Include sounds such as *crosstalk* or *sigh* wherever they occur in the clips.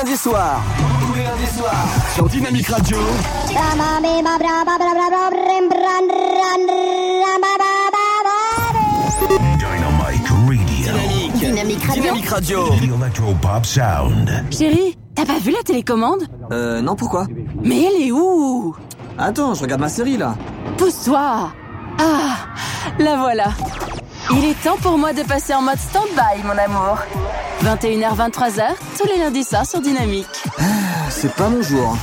Tous les lundis soirs. Sur Dynamique Radio. Dynamite Radio. Dynamique. Dynamique Radio. Electro-Pop Sound. Chérie, t'as pas vu la télécommande? Euh, non, pourquoi? Mais elle est où? Attends, je regarde ma série là. Pousse-toi Ah, la voilà. Il est temps pour moi de passer en mode stand-by, mon amour. 21h, 23h, tous les lundis soirs sur Dynamique. C'est pas mon jour.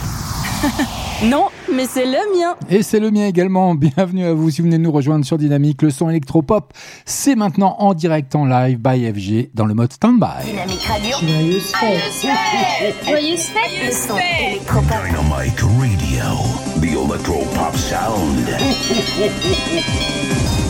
*laughs* Non, mais c'est le mien. Et c'est le mien également. *laughs* Bienvenue à vous si vous venez nous rejoindre sur Dynamique. Le son électropop, c'est maintenant en direct en live by FG dans le mode standby. Dynamique Radio. Joyeuse fête. Joyeuse fête. Le son électropop. Dynamite Radio. The Electro-Pop Sound. *laughs*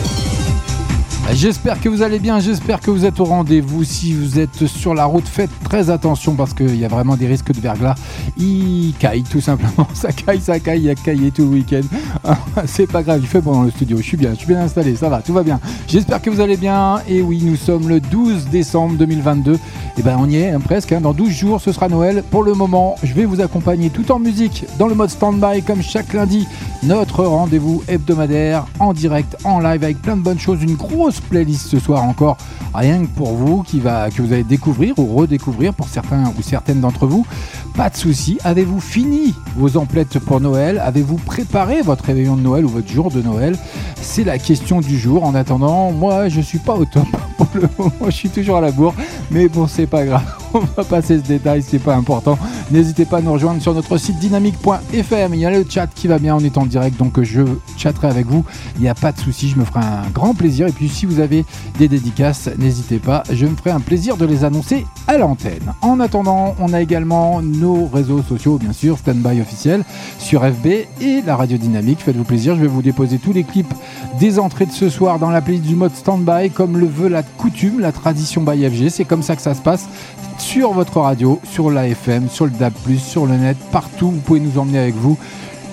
J'espère que vous allez bien, j'espère que vous êtes au rendez-vous. Si vous êtes sur la route, faites très attention parce qu'il y a vraiment des risques de verglas. Il caille tout simplement, *laughs* ça caille, ça caille, il a caillé tout le week-end. *laughs* C'est pas grave, il fait bon dans le studio, je suis bien, je suis bien installé, ça va, tout va bien. J'espère que vous allez bien. Et oui, nous sommes le 12 décembre 2022. Et ben on y est hein, presque, hein. dans 12 jours ce sera Noël. Pour le moment, je vais vous accompagner tout en musique dans le mode stand-by comme chaque lundi. Notre rendez-vous hebdomadaire en direct, en live avec plein de bonnes choses, une grosse playlist ce soir encore, rien que pour vous, qui va, que vous allez découvrir ou redécouvrir pour certains ou certaines d'entre vous. Pas de souci. Avez-vous fini vos emplettes pour Noël? Avez-vous préparé votre réveillon de Noël ou votre jour de Noël? C'est la question du jour. En attendant, moi, je suis pas au top *laughs* pour le moment. Je suis toujours à la bourre, mais bon, c'est pas grave. *laughs* On va passer ce détail, c'est pas important. N'hésitez pas à nous rejoindre sur notre site dynamique.fm. Il y a le chat qui va bien, on est en direct, donc je chatterai avec vous. Il n'y a pas de souci, je me ferai un grand plaisir. Et puis si vous avez des dédicaces, n'hésitez pas, je me ferai un plaisir de les annoncer à l'antenne. En attendant, on a également nos réseaux sociaux, bien sûr, Standby officiel sur FB et la radio dynamique. Faites-vous plaisir, je vais vous déposer tous les clips des entrées de ce soir dans la playlist du mode Standby, comme le veut la coutume, la tradition by FG. C'est comme ça que ça se passe sur votre radio, sur l'AFM, sur le DAB+, sur le net, partout. Vous pouvez nous emmener avec vous.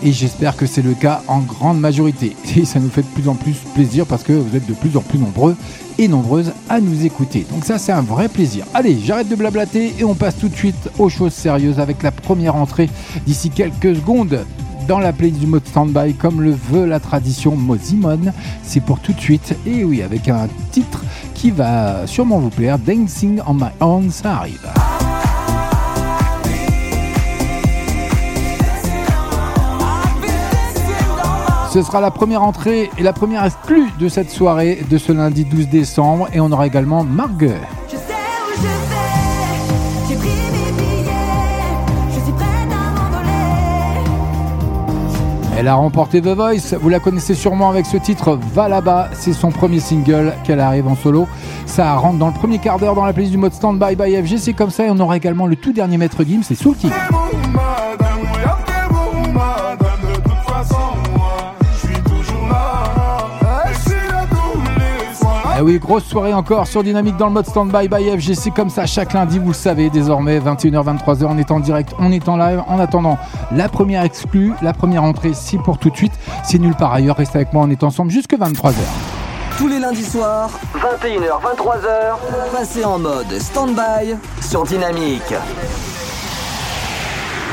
Et j'espère que c'est le cas en grande majorité. Et ça nous fait de plus en plus plaisir parce que vous êtes de plus en plus nombreux et nombreuses à nous écouter. Donc ça c'est un vrai plaisir. Allez, j'arrête de blablater et on passe tout de suite aux choses sérieuses avec la première entrée d'ici quelques secondes dans la playlist du mode standby comme le veut la tradition Mozimon. C'est pour tout de suite et oui avec un titre qui va sûrement vous plaire, Dancing on My Own, ça arrive. Ce sera la première entrée et la première exclue de cette soirée de ce lundi 12 décembre et on aura également Margue. Elle a remporté The Voice, vous la connaissez sûrement avec ce titre Va là-bas, c'est son premier single qu'elle arrive en solo. Ça rentre dans le premier quart d'heure dans la playlist du mode Standby by FG, c'est comme ça et on aura également le tout dernier maître Gims, c'est Soul. Eh oui, grosse soirée encore sur Dynamique dans le mode Standby by FG. C'est comme ça chaque lundi, vous le savez désormais, 21h, 23h, on est en direct, on est en live. En attendant, la première exclue, la première entrée, c'est pour tout de suite. C'est nul par ailleurs, restez avec moi, on est ensemble jusque 23h. Tous les lundis soirs, 21h, 23h, passez en mode stand-by sur Dynamique.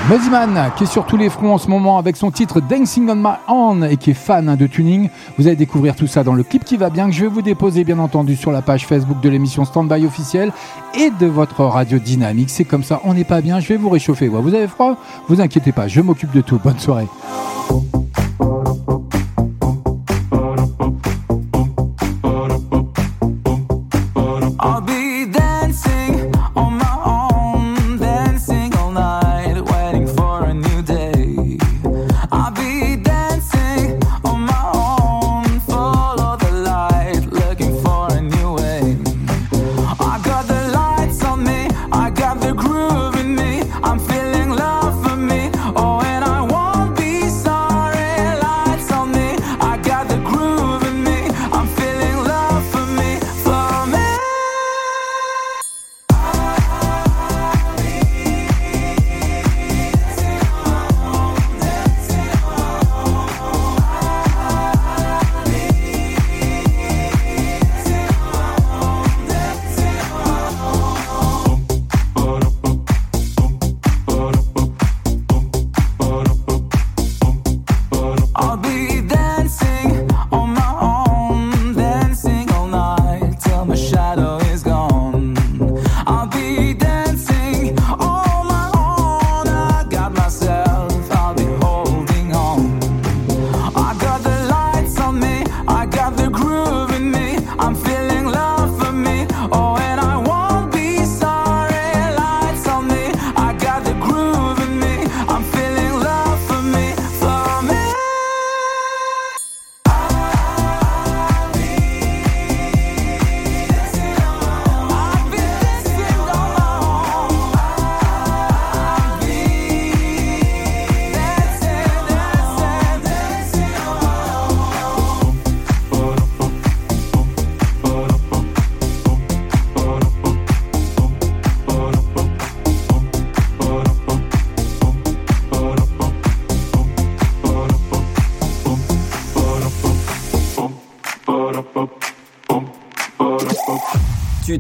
Moziman, qui est sur tous les fronts en ce moment avec son titre Dancing on My Own et qui est fan hein, de tuning. Vous allez découvrir tout ça dans le clip qui va bien, que je vais vous déposer bien entendu sur la page Facebook de l'émission Standby officielle et de votre radio dynamique. C'est comme ça, on n'est pas bien, je vais vous réchauffer. Vous avez froid? Vous inquiétez pas, je m'occupe de tout. Bonne soirée.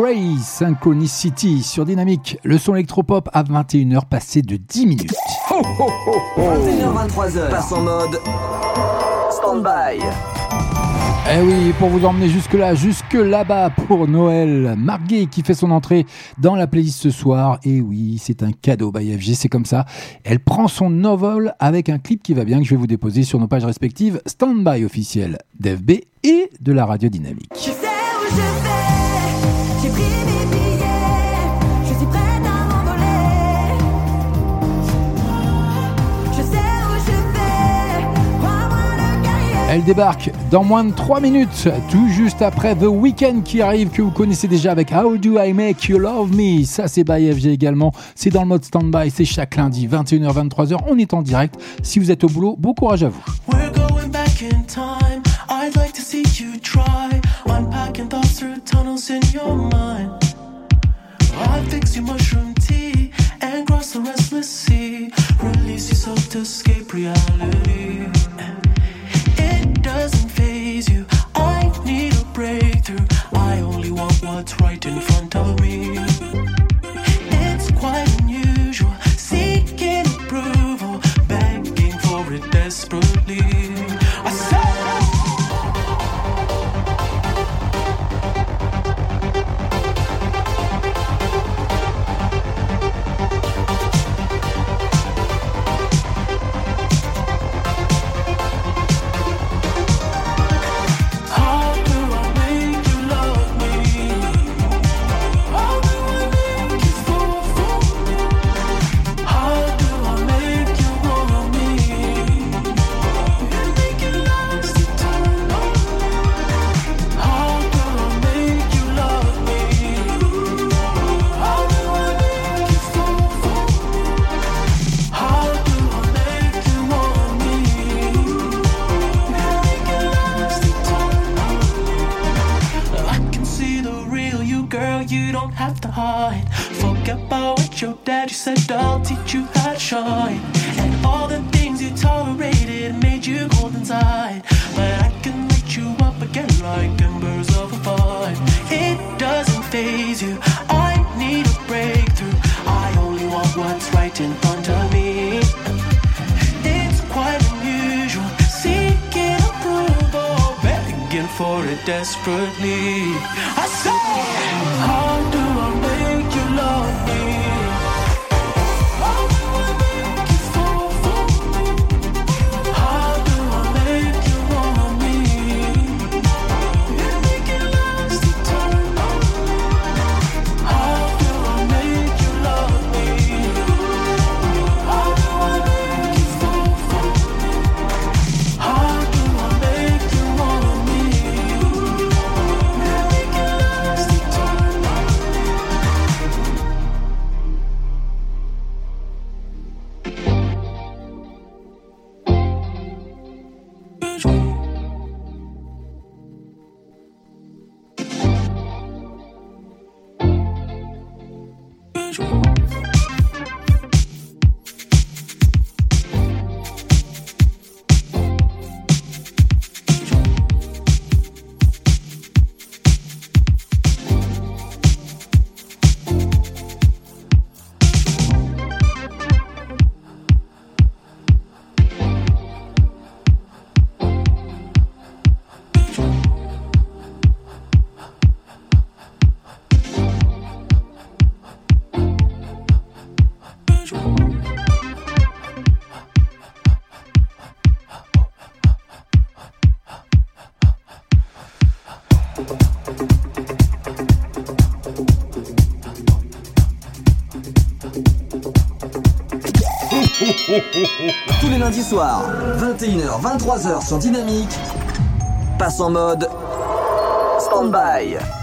Gray, Synchronicity sur Dynamique. Le son électropop à 21h passé de 10 minutes. 21h23h, passe en mode stand-by. Eh oui, pour vous emmener jusque là, jusque là-bas pour Noël. Marguet qui fait son entrée dans la playlist ce soir. Et oui, c'est un cadeau by FG, c'est comme ça. Elle prend son novel avec un clip qui va bien que je vais vous déposer sur nos pages respectives Standby officiel d'FB et de la radio dynamique. Je sais où je vais, Elle débarque dans moins de 3 minutes, tout juste après The Weeknd qui arrive, que vous connaissez déjà avec How Do I Make You Love Me? Ça, c'est by FG également. C'est dans le mode standby, c'est chaque lundi, 21h, 23h. On est en direct. Si vous êtes au boulot, bon courage à vous. We're going back in time. I'd like to see you try. in your mind. I fix you mushroom tea and cross the restless sea. Release yourself to escape reality. It doesn't phase you. I need a breakthrough. I only want what's right in front of me. lundis soirs, 21h, 23h sur Dynamique, passe en mode stand-by.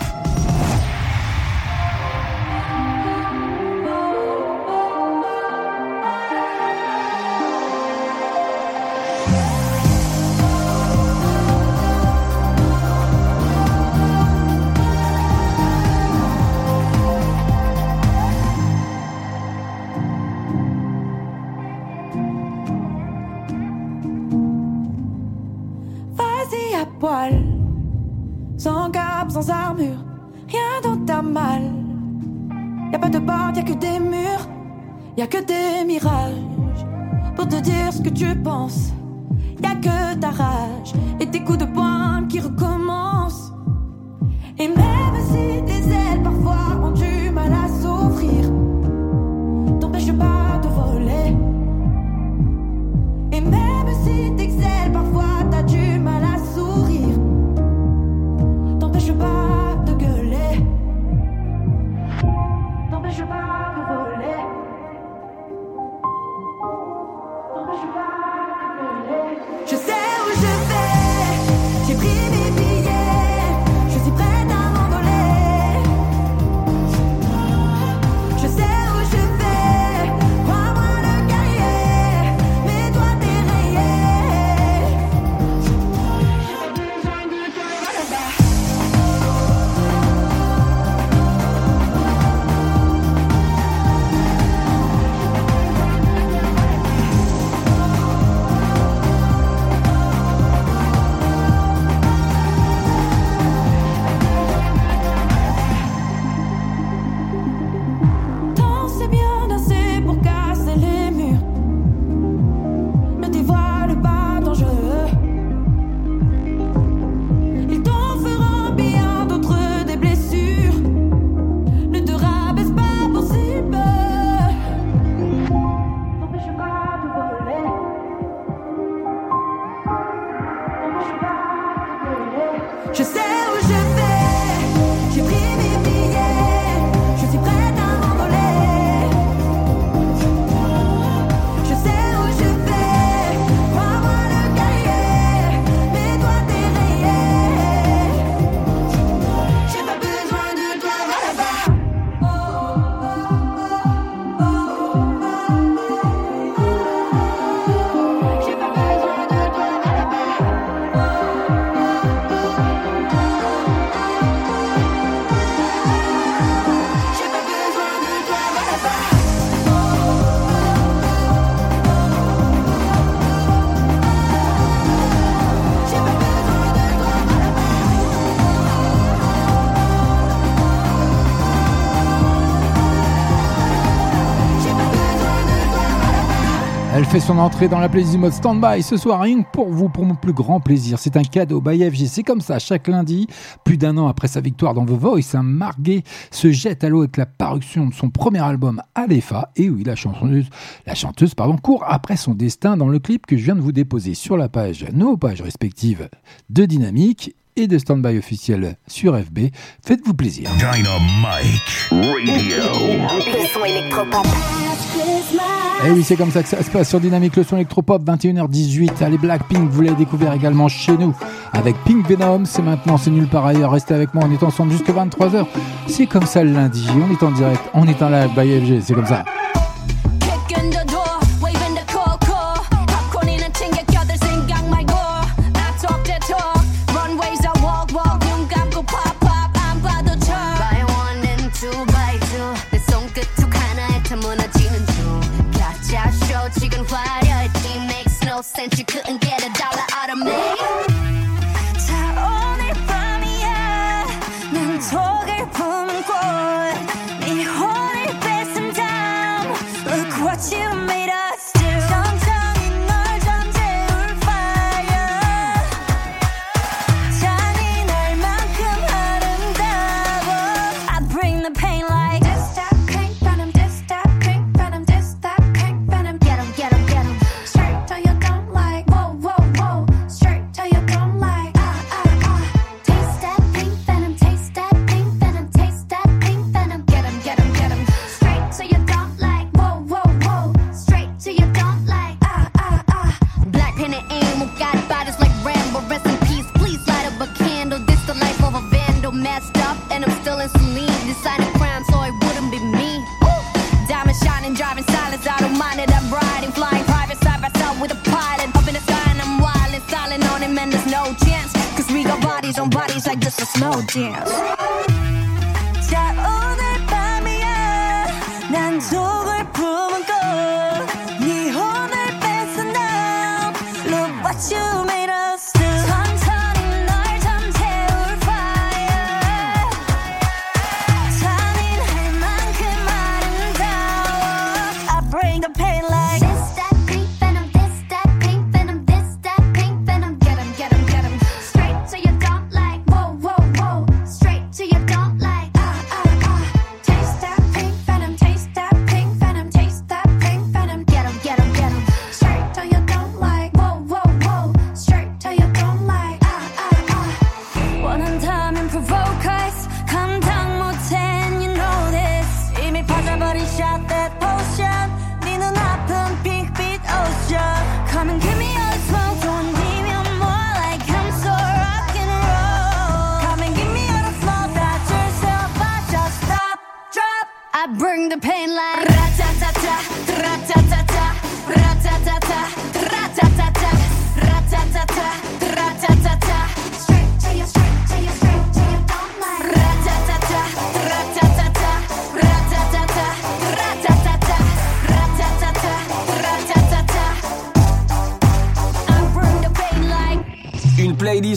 pas de porte, y a que des murs, y a que des mirages. Pour te dire ce que tu penses, y a que ta rage et tes coups de poing qui recommencent. Et même si tes ailes parfois ont du mal à s'ouvrir. son entrée dans la playlist du mode stand-by ce soir, rien pour vous, pour mon plus grand plaisir. C'est un cadeau by FG, c'est comme ça, chaque lundi, plus d'un an après sa victoire dans The Voice, hein, un Marguet se jette à l'eau avec la parution de son premier album Alepha, et oui, la chanteuse, la chanteuse pardon, court après son destin dans le clip que je viens de vous déposer sur la page, nos pages respectives de Dynamique et de stand-by officiel sur FB. Faites-vous plaisir. Dynamique Radio. Et oui, c'est comme ça que ça se passe sur Dynamique, le son électropop, 21h18. allez, Blackpink, vous l'avez découvert également chez nous avec Pink Venom. C'est maintenant, c'est nulle part ailleurs. Restez avec moi, on est ensemble jusqu'à 23h. C'est comme ça le lundi, on est en direct, on est en live by LG, c'est comme ça. cents, you couldn't get a dollar out of me. Yeah.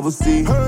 Double C. Nobody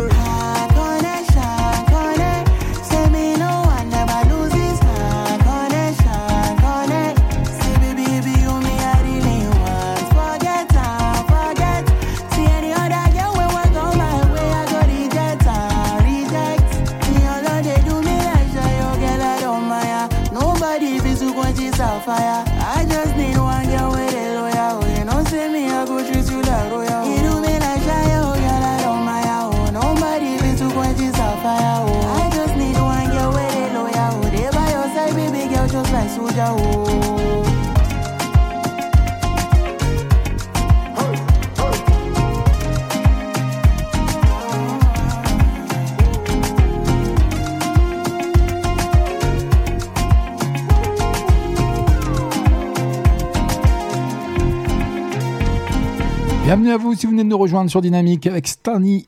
sur Dynamique avec Stani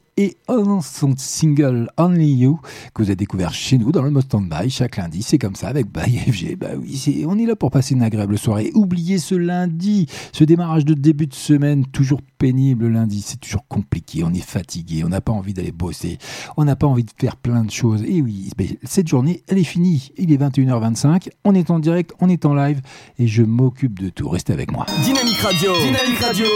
son single Only You que vous avez découvert chez nous dans le Mustang By chaque lundi. C'est comme ça avec By FG. Bah oui, c'est- on est là pour passer une agréable soirée. Oubliez ce lundi, ce démarrage de début de semaine toujours pénible le lundi. C'est toujours compliqué. On est fatigué. On n'a pas envie d'aller bosser. On n'a pas envie de faire plein de choses. Et oui, cette journée, elle est finie. Il est 21h25. On est en direct, on est en live et je m'occupe de tout. Restez avec moi. Dynamique Radio. Dynamique Radio.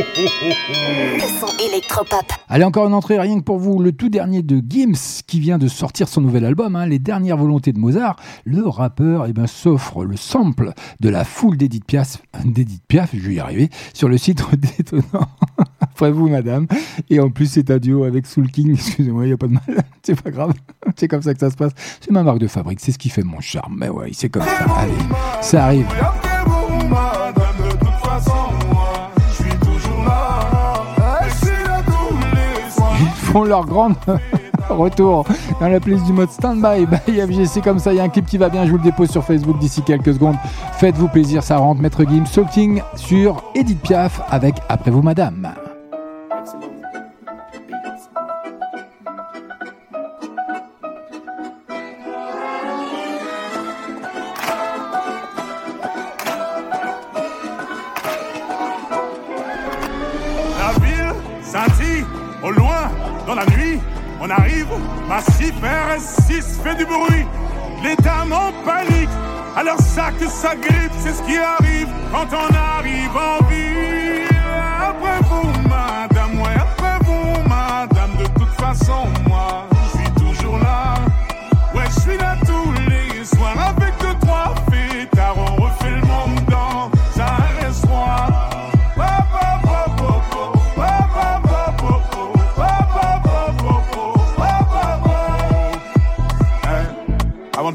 Le son électropop. Allez, encore une entrée rien que pour vous. Le tout dernier de Gims qui vient de sortir son nouvel album, hein, Les Dernières Volontés de Mozart. Le rappeur eh ben, s'offre le sample de la foule d'Edith Piaf, *laughs* d'Edith Piaf, je vais y arriver, sur le site *laughs* détonnant. Après vous, madame. Et en plus, c'est un duo avec Soul King. *laughs* Excusez-moi, il n'y a pas de mal. C'est pas grave. C'est comme ça que ça se passe. C'est ma marque de fabrique. C'est ce qui fait mon charme. Mais ouais, c'est comme ça. Allez, ça arrive. Je suis toujours là. Ils font leur grande *laughs* retour dans la playlist du mode Standby by FG. C'est comme ça, il y a un clip qui va bien. Je vous le dépose sur Facebook d'ici quelques secondes. Faites-vous plaisir, ça rentre. Maître Gims, Salting sur Edith Piaf avec Après vous, madame. Au loin dans la nuit. On arrive, massif RS6 fait du bruit. Les dames en panique, alors ça que ça grippe, c'est ce qui arrive quand on arrive en ville.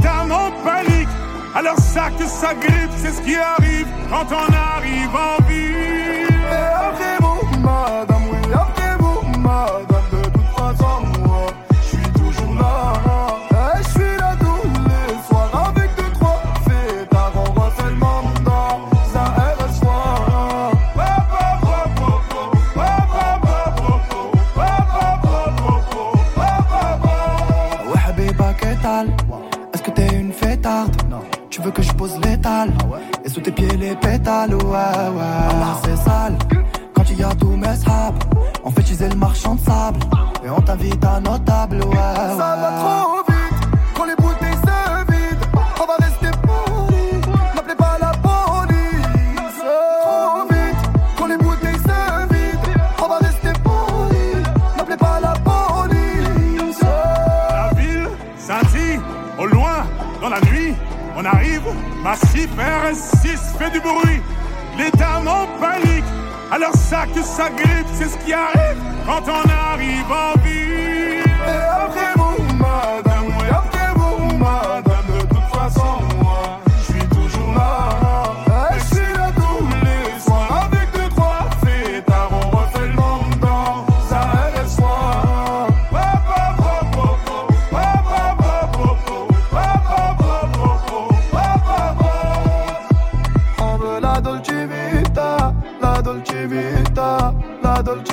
Dames en panique. Alors ça que ça grippe, c'est ce qui arrive quand on arrive en ville. Veux que je pose l'étal Et sous tes pieds les pétales, ouais, ouais. c'est sale. Quand il y a tous mes sables, on fait utiliser le marchand de sable. Et on t'invite à nos tables, ouais. Ça va trop Ma super 6 fait du bruit. Les dames en panique. Alors ça que ça grippe, c'est ce qui arrive quand on arrive en vie.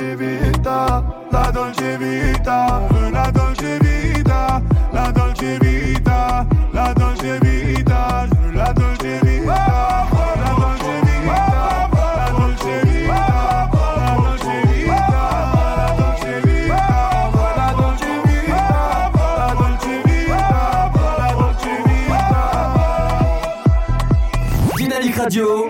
Dolce Vita, la Dolce Vita, la Dolce Vita, la Dolce Vita, la Dolce Vita, je veux la Dolce Vita. Radio.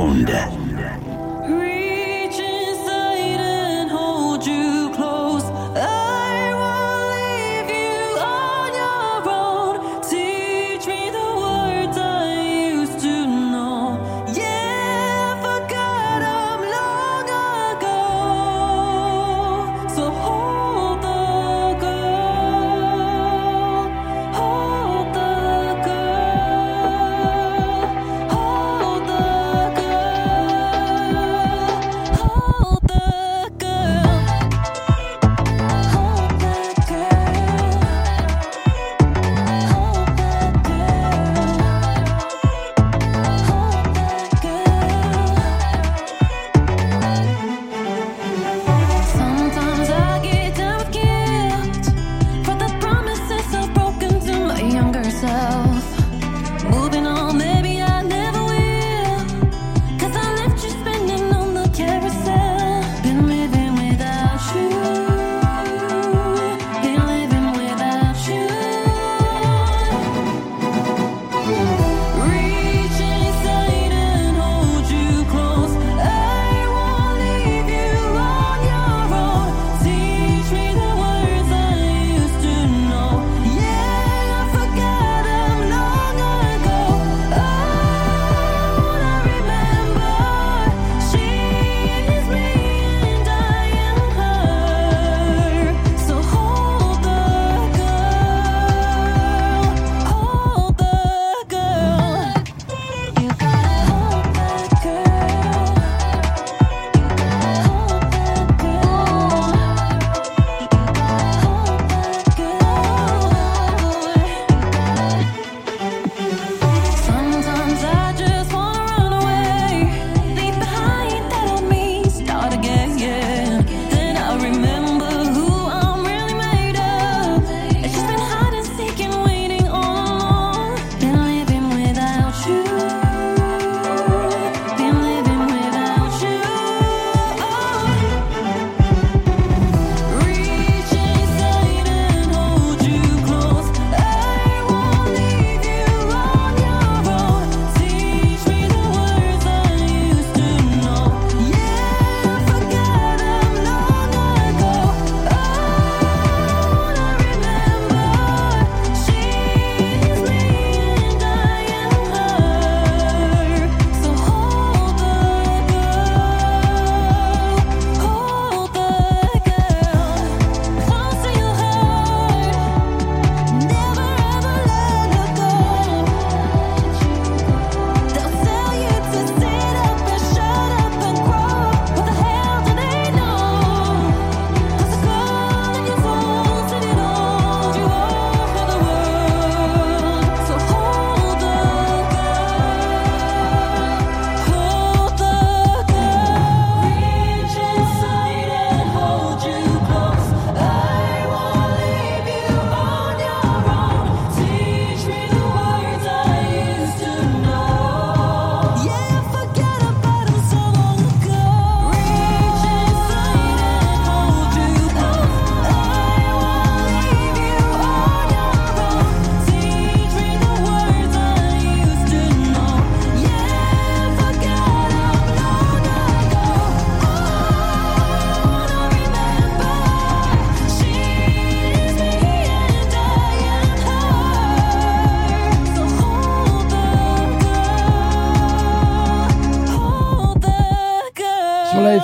sound.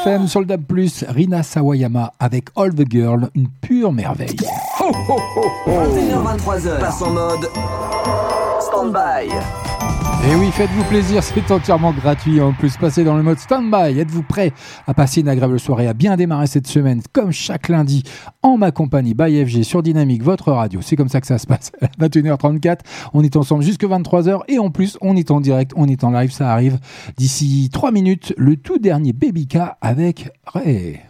FM sur le DAB+, Rina Sawayama avec All the Girl, une pure merveille. 21h23h, passe en mode stand-by. Et oui, faites-vous plaisir, *laughs* c'est entièrement gratuit. En plus, passez dans le mode stand-by. Êtes-vous prêt à passer une agréable soirée, à bien démarrer cette semaine, comme chaque lundi, en ma compagnie, by FG, sur Dynamique, votre radio. C'est comme ça que ça se passe. *laughs* 21h34, on est ensemble jusque 23h. Et en plus, on est en direct, on est en live, ça arrive d'ici 3 minutes. Le tout dernier Baby K avec.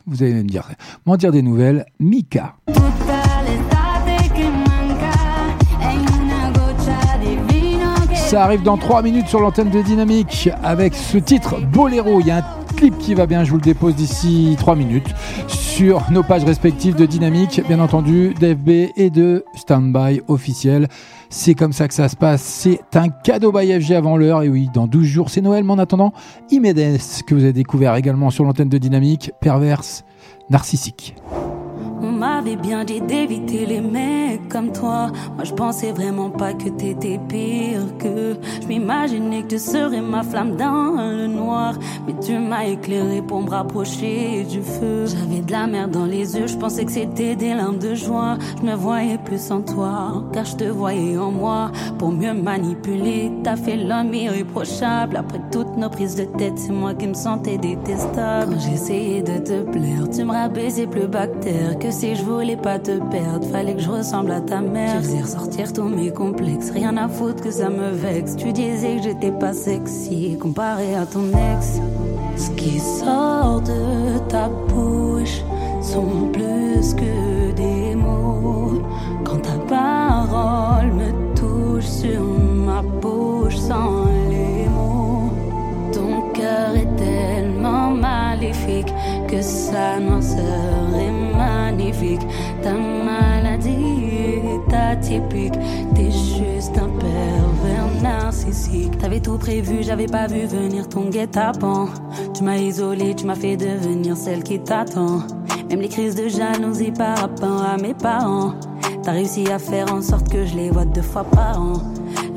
Vous allez me dire, m'en dire des nouvelles, Mika. Ça arrive dans 3 minutes sur l'antenne de Dynamique avec ce titre Boléro. Il y a un clip qui va bien, je vous le dépose d'ici 3 minutes sur nos pages respectives de Dynamique, bien entendu, d'FB et de Standby officiel. C'est comme ça que ça se passe. C'est un cadeau by FG avant l'heure. Et oui, dans 12 jours, c'est Noël. Mais en attendant, Imedes, que vous avez découvert également sur l'antenne de Dynamique, perverse, narcissique. M'avait bien dit d'éviter les mecs comme toi. Moi, je pensais vraiment pas que t'étais pire que. Je m'imaginais que tu serais ma flamme dans le noir. Mais tu m'as éclairé pour me rapprocher du feu. J'avais de la merde dans les yeux, je pensais que c'était des larmes de joie. Je me voyais plus en toi, car je te voyais en moi. Pour mieux manipuler, t'as fait l'homme irréprochable. Après toutes nos prises de tête, c'est moi qui me sentais détestable. Quand j'essayais de te plaire, tu me rabaissais plus bactère que si je voulais pas te perdre. Fallait que je ressemble à ta mère. Je faisais ressortir tous mes complexes. Rien à foutre que ça me vexe. Tu disais que j'étais pas sexy comparé à ton ex. Ce qui sort de ta bouche sont plus que des mots. Quand ta parole me touche sur ma bouche sans les mots. Ton cœur est tellement maléfique que sa noirceur est magnifique. Ta maladie est atypique. T'es juste un pervers narcissique. T'avais tout prévu, j'avais pas vu venir ton guet-apens. Tu m'as isolé, tu m'as fait devenir celle qui t'attend. Même les crises de jalousie par rapport à mes parents. T'as réussi à faire en sorte que je les vois deux fois par an.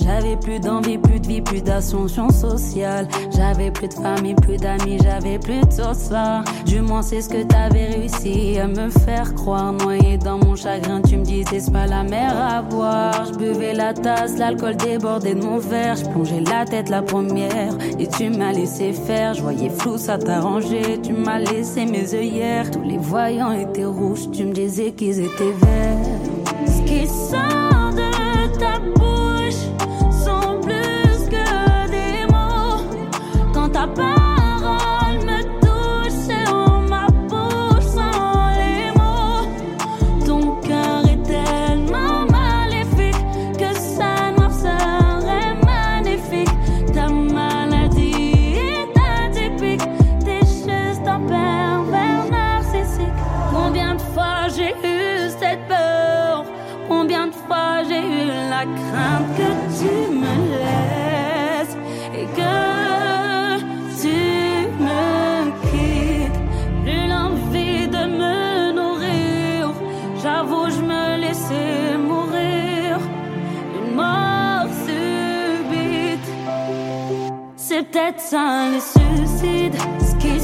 J'avais plus d'envie, plus de vie, plus d'ascension sociale. J'avais plus de famille, plus d'amis, j'avais plus de ça. Du moins, c'est ce que t'avais réussi à me faire croire. Noyé dans mon chagrin, tu me disais c'est pas la mer à boire. Je buvais la tasse, l'alcool débordait de mon verre. Je plongeais la tête la première et tu m'as laissé faire. Je voyais flou, ça t'arrangeait. Tu m'as laissé mes œillères. Tous les voyants étaient rouges, tu me disais qu'ils étaient verts. Ce qui Ta parole me touche sur ma bouche sans les mots. Ton cœur est tellement maléfique que sa noirceur est magnifique. Ta maladie est atypique. T'es juste un pervers narcissique. Combien de fois j'ai eu cette peur? Combien de fois j'ai eu la crainte que tu me laisses? Peut-être ça le suicide. Ce qui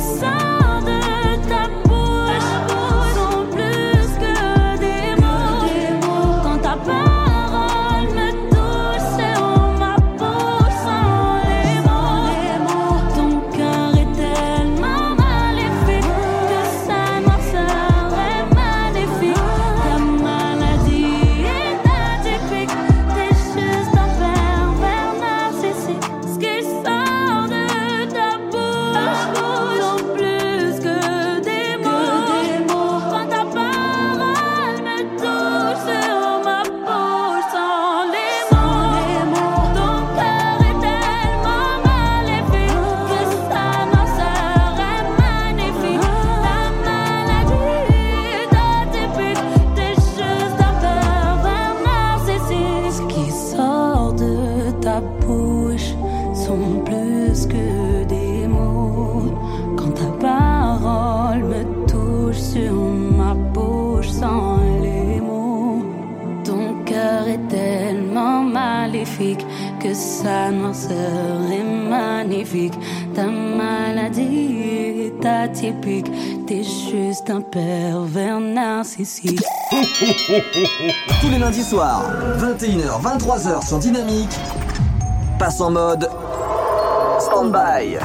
t'es juste un pervers narcissique. *laughs* Tous les lundis soirs, 21h, 23h sur Dynamique, passe en mode stand-by.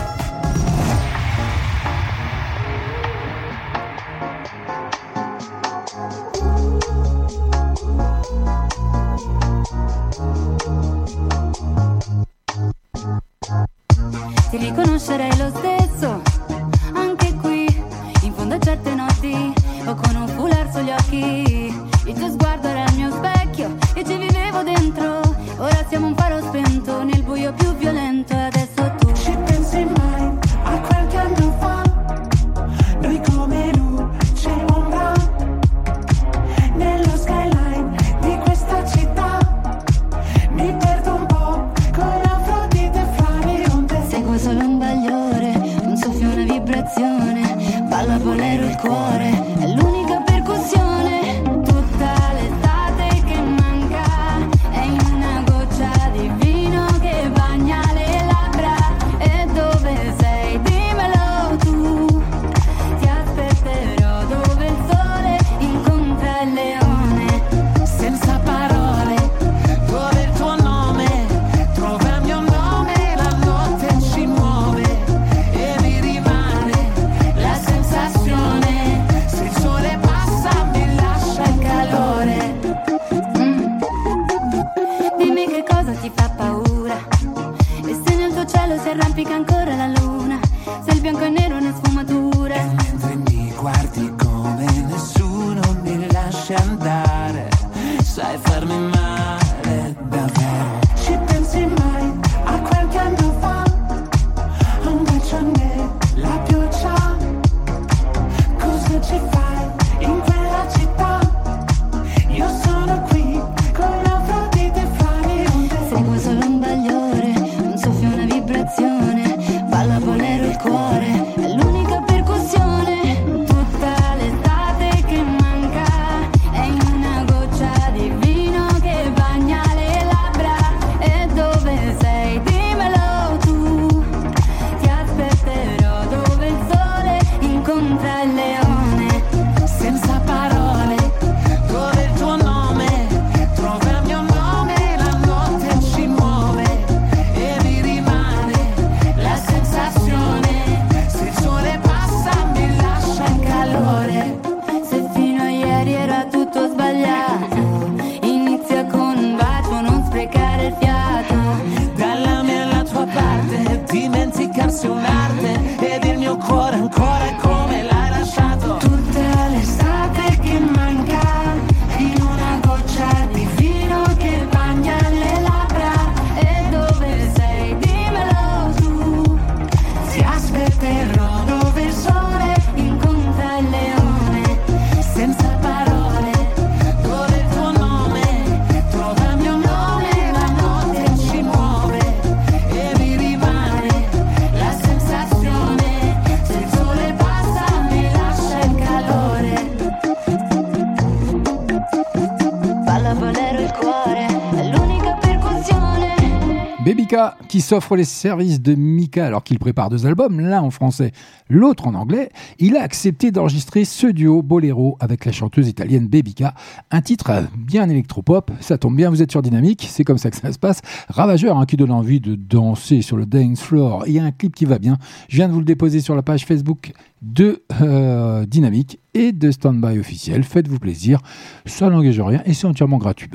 Qui s'offre les services de Mika alors qu'il prépare deux albums, l'un en français, l'autre en anglais. Il a accepté d'enregistrer ce duo Boléro avec la chanteuse italienne Babyka. Un titre bien électropop, ça tombe bien, vous êtes sur Dynamique, c'est comme ça que ça se passe. Ravageur hein, qui donne envie de danser sur le dance floor. Il y a un clip qui va bien. Je viens de vous le déposer sur la page Facebook de euh, Dynamique et de Standby officiel. Faites-vous plaisir, ça n'engage rien et c'est entièrement gratuit.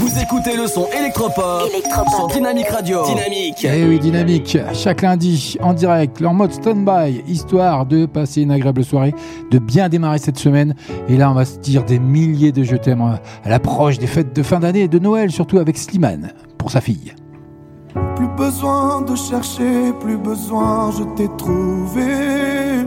Vous écoutez le son électropop, sur Dynamique Radio. Dynamique. Eh oui, dynamique. Chaque lundi, en direct, leur mode stand-by, histoire de passer une agréable soirée, de bien démarrer cette semaine. Et là, on va se dire des milliers de je t'aime à l'approche des fêtes de fin d'année et de Noël, surtout avec Slimane, pour sa fille. Plus besoin de chercher, plus besoin, je t'ai trouvé.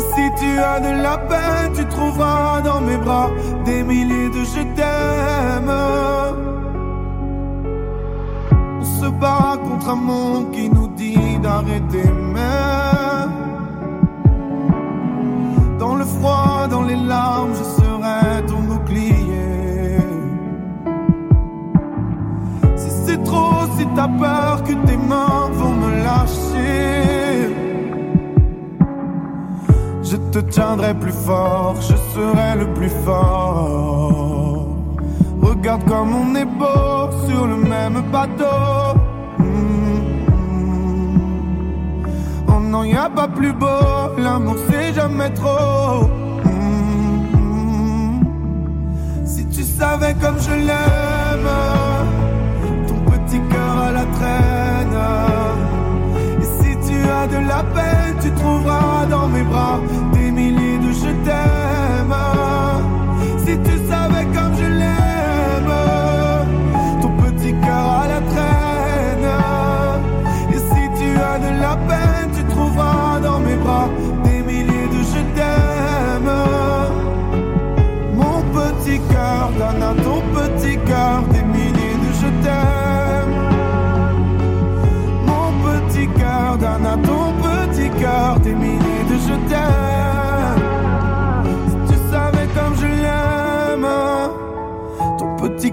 Si tu as de la peine, tu trouveras dans mes bras des milliers de je t'aime. On se bat contre un monde qui nous dit d'arrêter même. Dans le froid, dans les larmes, je serai ton bouclier. Si c'est trop, si t'as peur que tes mains vont me lâcher, je te tiendrai plus fort, je serai le plus fort. Regarde comme on est beau sur le même bateau. Mm. Oh non, y a pas plus beau, l'amour c'est jamais trop. Mm. Si tu savais comme je l'aime, ton petit cœur à la traîne. Et si tu as de la peine, tu trouveras dans mes bras Si tu savais comme je l'aime, ton petit cœur à la traîne. Et si tu as de la peine, tu trouveras dans mes bras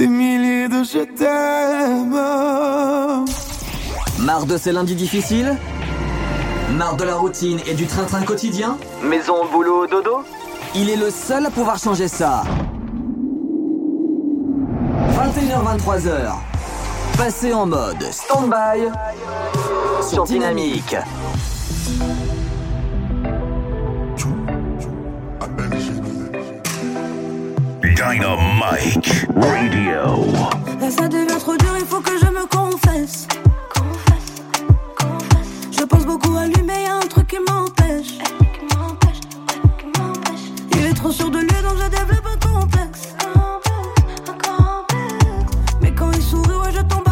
des milliers de je t'aime. Marre de ces lundis difficiles? Marre de la routine et du train-train quotidien? Maison, boulot, dodo? Il est le seul à pouvoir changer ça. 21h-23h. Passez en mode stand-by sur Dynamique. Dynamite Radio. Là ça devient trop dur, il faut que je me confesse. Je pense beaucoup à lui, mais y a un truc qui m'empêche. Il est trop sûr de lui, donc je développe un complexe. Mais quand il sourit, ouais, je tombe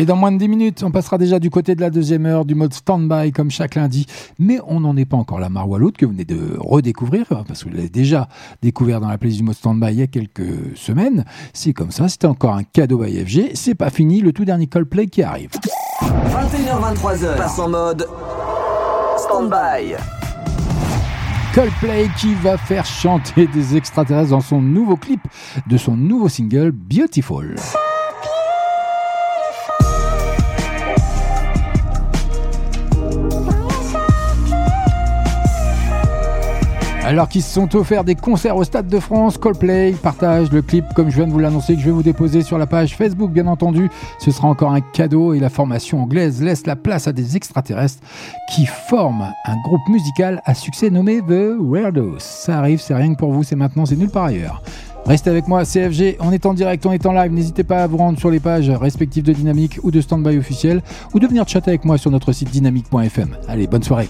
Allez, dans moins de 10 minutes, on passera déjà du côté de la deuxième heure du mode stand-by comme chaque lundi. Mais on n'en est pas encore la Marwaloud que vous venez de redécouvrir, parce que vous l'avez déjà découvert dans la playlist du mode stand-by il y a quelques semaines. C'est comme ça, c'était encore un cadeau by FG. C'est pas fini, le tout dernier Coldplay qui arrive. 21h23h, passe en mode stand-by. Coldplay qui va faire chanter des extraterrestres dans son nouveau clip de son nouveau single Beautiful. Alors qu'ils se sont offerts des concerts au Stade de France, Coldplay partage le clip comme je viens de vous l'annoncer que je vais vous déposer sur la page Facebook bien entendu. Ce sera encore un cadeau et la formation anglaise laisse la place à des extraterrestres qui forment un groupe musical à succès nommé The Weirdos. Ça arrive, c'est rien que pour vous, c'est maintenant, c'est nulle part ailleurs. Restez avec moi, CFG, on est en direct, on est en live, n'hésitez pas à vous rendre sur les pages respectives de Dynamique ou de Standby officiel ou de venir chatter avec moi sur notre site dynamique.fm. Allez, bonne soirée.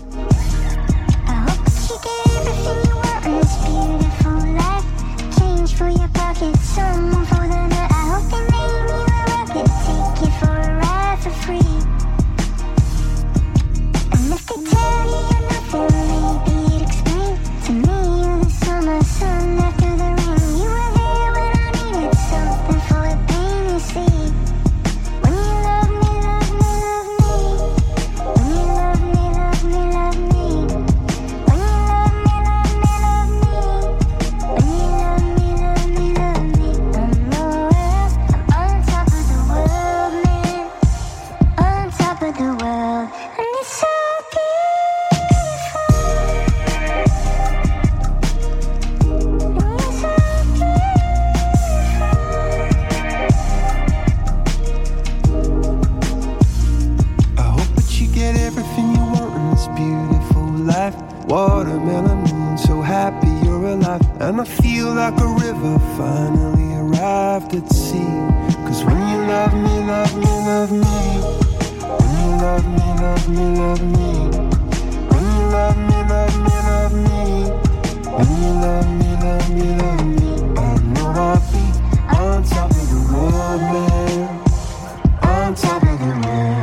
Watermelon moon, so happy you're alive. And I feel like a river finally arrived at sea. Cause when you love me, love me, love me. When you love me, love me, love me. When you love me, love me, love me. When you love me, love me, love me. I know I'll be on top of the world, man. On top of the world.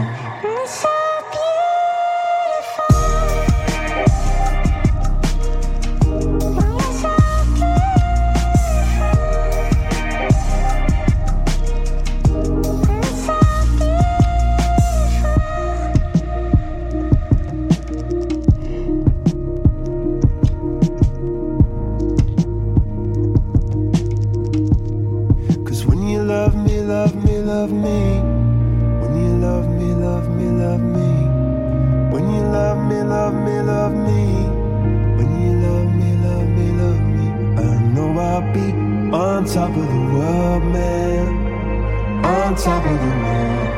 Me. When you love me, love me, love me. When you love me, love me, love me. When you love me, love me, love me. I know I'll be on top of the world, man. On top of the world.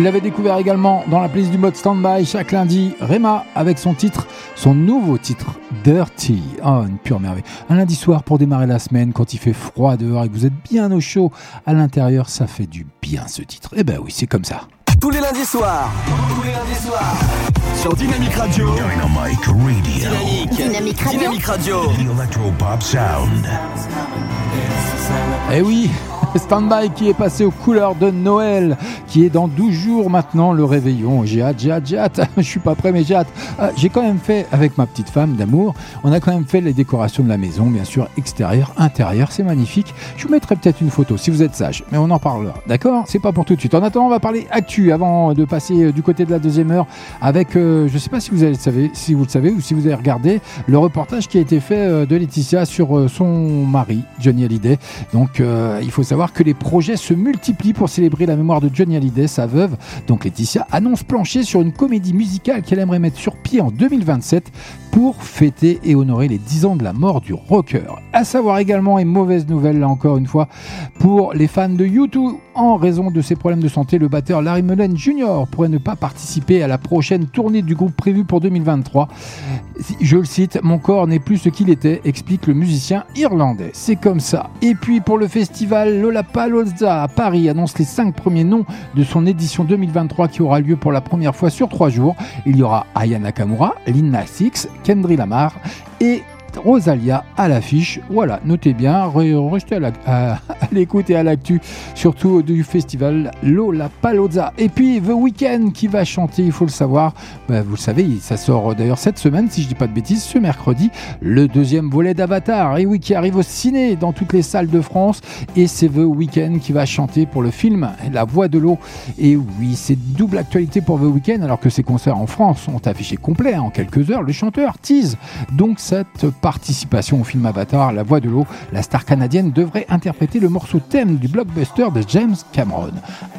Vous l'avez découvert également dans la playlist du mode standby chaque lundi. Rema avec son titre, son nouveau titre, Dirty. Oh, une pure merveille. Un lundi soir pour démarrer la semaine quand il fait froid dehors et que vous êtes bien au chaud à l'intérieur, ça fait du bien ce titre. Eh ben oui, c'est comme ça. Tous les lundis soirs. Tous les lundis soirs. Sur Dynamic Radio. Dynamic Radio. Dynamique. Dynamic Radio. Dynamic Radio. The Electropop Sound. Eh oui, *laughs* Standby qui est passé aux couleurs de Noël, qui est dans 12 jours maintenant le réveillon. J'ai hâte, j'ai hâte, j'ai hâte. *laughs* Je suis pas prêt, mais j'ai hâte. Euh, j'ai quand même fait avec ma petite femme d'amour, on a quand même fait les décorations de la maison, bien sûr, extérieur, intérieur, c'est magnifique. Je vous mettrai peut-être une photo si vous êtes sage, mais on en parlera. D'accord? C'est pas pour tout de suite. En attendant, on va parler actu avant de passer euh, du côté de la deuxième heure avec, euh, je sais pas si vous, avez, si vous le savez ou si vous avez regardé le reportage qui a été fait euh, de Laetitia sur son mari, Johnny Hallyday. Donc, euh, il faut savoir que les projets se multiplient pour célébrer la mémoire de Johnny Hallyday, sa veuve. Donc, Laetitia annonce plancher sur une comédie musicale qu'elle aimerait mettre sur pied en 2027 pour fêter et honorer les 10 ans de la mort du rocker. À savoir également, et mauvaise nouvelle là encore une fois, pour les fans de YouTube, en raison de ses problèmes de santé, le batteur Larry Mullen Jr. pourrait ne pas participer à la prochaine tournée du groupe prévue pour 2023. Je le cite, mon corps n'est plus ce qu'il était, explique le musicien irlandais. C'est comme ça. Et puis pour le festival Lollapalooza à Paris, annonce les 5 premiers noms de son édition 2023 qui aura lieu pour la première fois sur 3 jours. Il y aura Aya Nakamura, Lil Nas X, Kendry Lamar et Rosalia à l'affiche. Voilà, notez bien, re- restez à *laughs* l'écoute et à l'actu, surtout du festival Lollapalooza. Et puis The Weeknd qui va chanter, il faut le savoir. Bah, vous le savez, ça sort d'ailleurs cette semaine, si je dis pas de bêtises, ce mercredi, le deuxième volet d'Avatar. Et oui, qui arrive au ciné dans toutes les salles de France. Et c'est The Weeknd qui va chanter pour le film La Voix de l'eau. Et oui, c'est double actualité pour The Weeknd, alors que ses concerts en France sont affichés complets hein, en quelques heures. Le chanteur tease donc cette participation au film Avatar, La Voix de l'eau. La star canadienne devrait interpréter le morceau thème du blockbuster de James Cameron.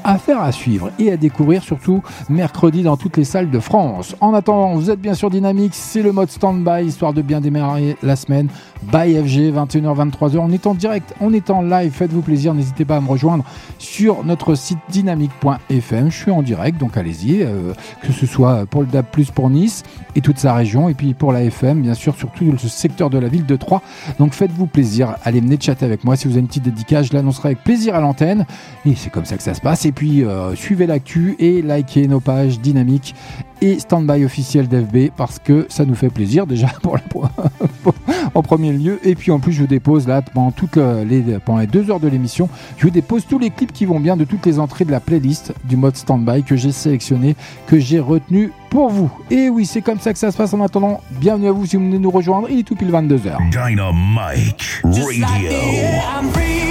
Affaire à suivre et à découvrir surtout mercredi dans toutes les salles de France. En attendant, vous êtes bien sûr dynamique, c'est le mode stand-by, histoire de bien démarrer la semaine. By FG, 21h-23h. On est en direct, on est en live, faites-vous plaisir, n'hésitez pas à me rejoindre sur notre site dynamique.fm. Je suis en direct, donc allez-y, euh, que ce soit pour le DAB+, pour Nice et toute sa région, et puis pour la FM, bien sûr, surtout le secteur de la ville de Troyes. Donc faites-vous plaisir, allez venez chatter avec moi. Si vous avez une petite dédicace, je l'annoncerai avec plaisir à l'antenne. Et c'est comme ça que ça se passe. Et puis euh, suivez l'actu et likez nos pages dynamiques et stand-by officiel d'FB parce que ça nous fait plaisir déjà *laughs* pour la, *laughs* en premier lieu. Et puis en plus, je vous dépose là pendant, toutes les, pendant les deux heures de l'émission, je vous dépose tous les clips qui vont bien de toutes les entrées de la playlist du mode stand-by que j'ai sélectionné, que j'ai retenu pour vous. Et oui, c'est comme ça que ça se passe en attendant. Bienvenue à vous si vous venez nous rejoindre. Il est tout pile 22h. Dynamite Radio.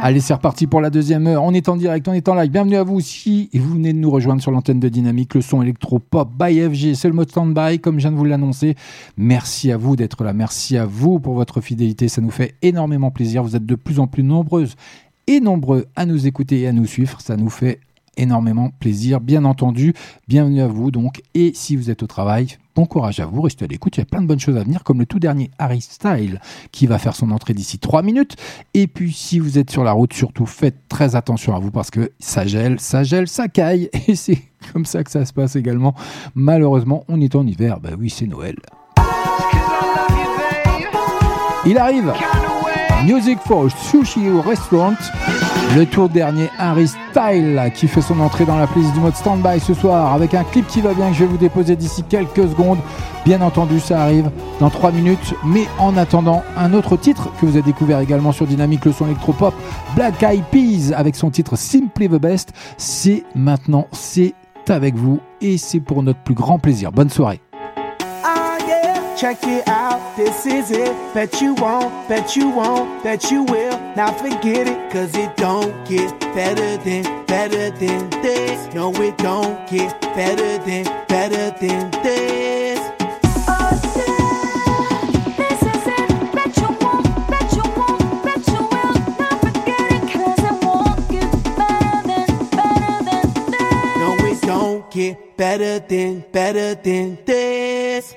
Allez, c'est reparti pour la deuxième heure. On est en direct, on est en live. Bienvenue à vous aussi. Et vous venez de nous rejoindre sur l'antenne de Dynamique, le son électropop by FG. C'est le mode stand-by, comme je viens de vous l'annoncer. Merci à vous d'être là. Merci à vous pour votre fidélité. Ça nous fait énormément plaisir. Vous êtes de plus en plus nombreuses et nombreux à nous écouter et à nous suivre. Ça nous fait énormément plaisir, bien entendu. Bienvenue à vous donc. Et si vous êtes au travail, bon courage à vous, restez à l'écoute. Il y a plein de bonnes choses à venir, comme le tout dernier Harry Style qui va faire son entrée d'ici 3 minutes. Et puis si vous êtes sur la route, surtout faites très attention à vous parce que ça gèle, ça gèle, ça caille. *laughs* Et c'est comme ça que ça se passe également. Malheureusement, on est en hiver. Bah oui, c'est Noël. Il arrive. Music for Sushi Restaurant. Le tour dernier Harry Style qui fait son entrée dans la playlist du mode stand-by ce soir avec un clip qui va bien que je vais vous déposer d'ici quelques secondes. Bien entendu, ça arrive dans 3 minutes. Mais en attendant, un autre titre que vous avez découvert également sur Dynamique, le son électropop, Black Eyed Peas avec son titre Simply the Best. C'est maintenant, c'est avec vous et c'est pour notre plus grand plaisir. Bonne soirée. Check it out, this is it. Bet you won't, bet you won't, bet you will. Now forget it, cause it don't get better than, better than this. No, it don't get better than, better than this. Essa essa bet you won't bet you won't bet you will now forgetting cuz i won't get mad and bad and no, it don't get better than, better than this.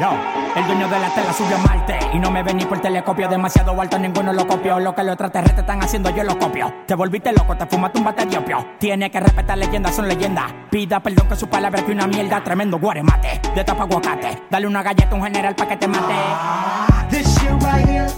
Yo, el dueño de la tela subió a Marte Y no me ven ni por telescopio. Demasiado alto, ninguno lo copió. Lo que los extraterrestres están haciendo, yo lo copio. Te volviste loco, te fumaste un bate de opio. Tiene que respetar leyendas, son leyendas. Pida perdón que su palabra que una mierda. Tremendo guaremate, de tapa aguacate. Dale una galleta a un general pa' que te mate. This shit right here,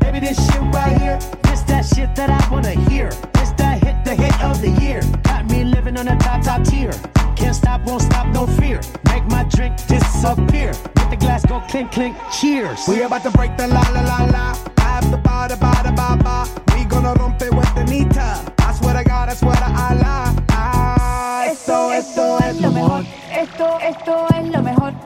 baby, this shit right here. This that shit that I wanna hear. This that hit, the hit of the year. Got me living on a top, top tier. Can't stop, won't stop, no fear. Make my drink disappear. Let the glass go clink, clink, cheers. We about to break the la la la la. I have the ba da ba da ba ba. We gonna rompe with the nita. I swear to God, I swear to Allah. Ah, esto, esto es lo mejor. Esto, esto es lo mejor.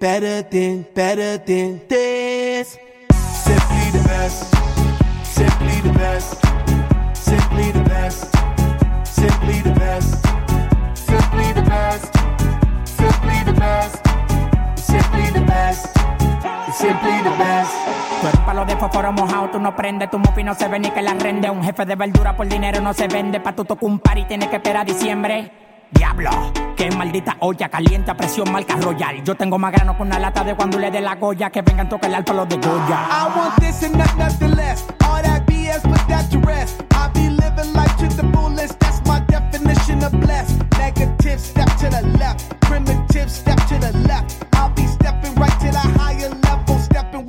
better than, better than this. Simply the best, simply the best, simply the best, simply the best, simply the best, simply the best, simply the best, simply the best. Tú eres palo de fósforo mojado, tú no prendes, tu mufi no se ve ni que la rende. Un jefe de verdura por dinero no se vende, pa' tu tocar un par y tienes que esperar diciembre. Diablo, qué maldita olla caliente a presión marca royal. Yo tengo más grano con una lata de cuando le dé la goya que vengan tocar el palo de Goya. I want this and not nothing less. All that BS, put that to rest. I be living life to the fullest. That's my definition of blessed. Negative, step to the left. Primitive, step to the left.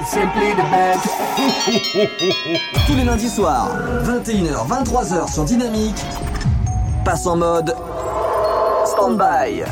*laughs* Tous les lundis soirs, 21h, 23h sur Dynamique, passe en mode stand-by.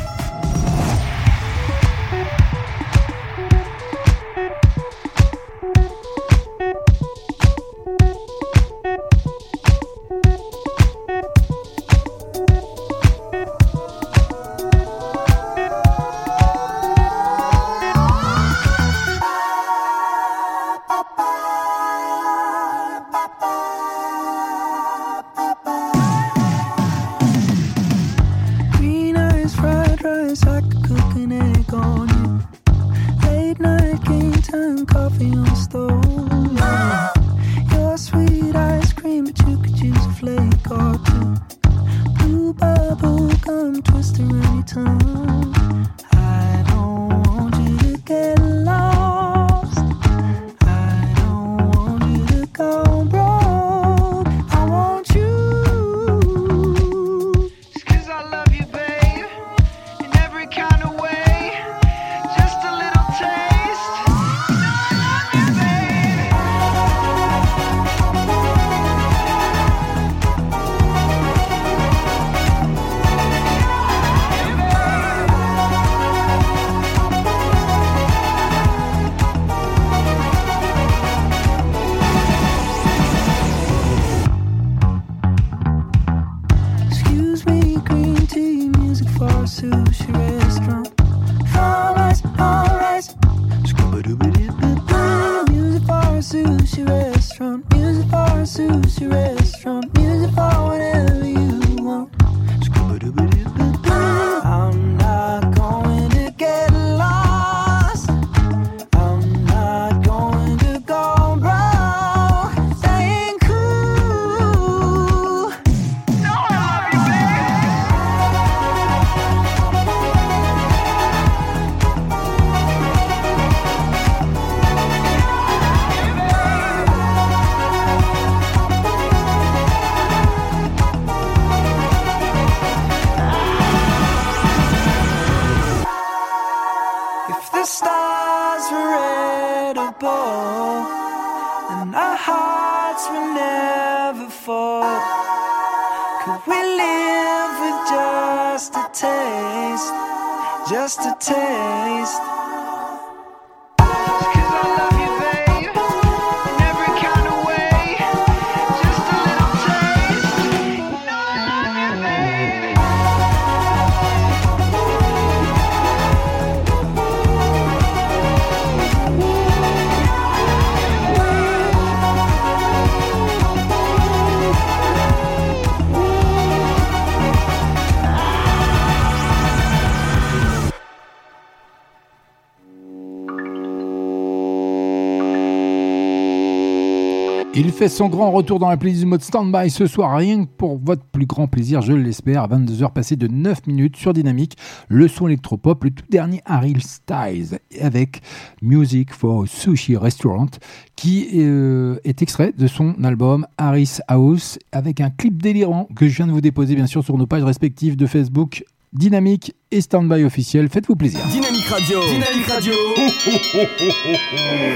Fait son grand retour dans la playlist mode stand-by ce soir, rien que pour votre plus grand plaisir, je l'espère, à 22h passé de 9 minutes sur Dynamique, le son électropop, le tout dernier Harry Styles, avec Music for Sushi Restaurant, qui euh, est extrait de son album Harris House, avec un clip délirant que je viens de vous déposer bien sûr sur nos pages respectives de Facebook, Dynamique et Standby officiel. Faites-vous plaisir. Dynamique Radio. Dynamique Radio.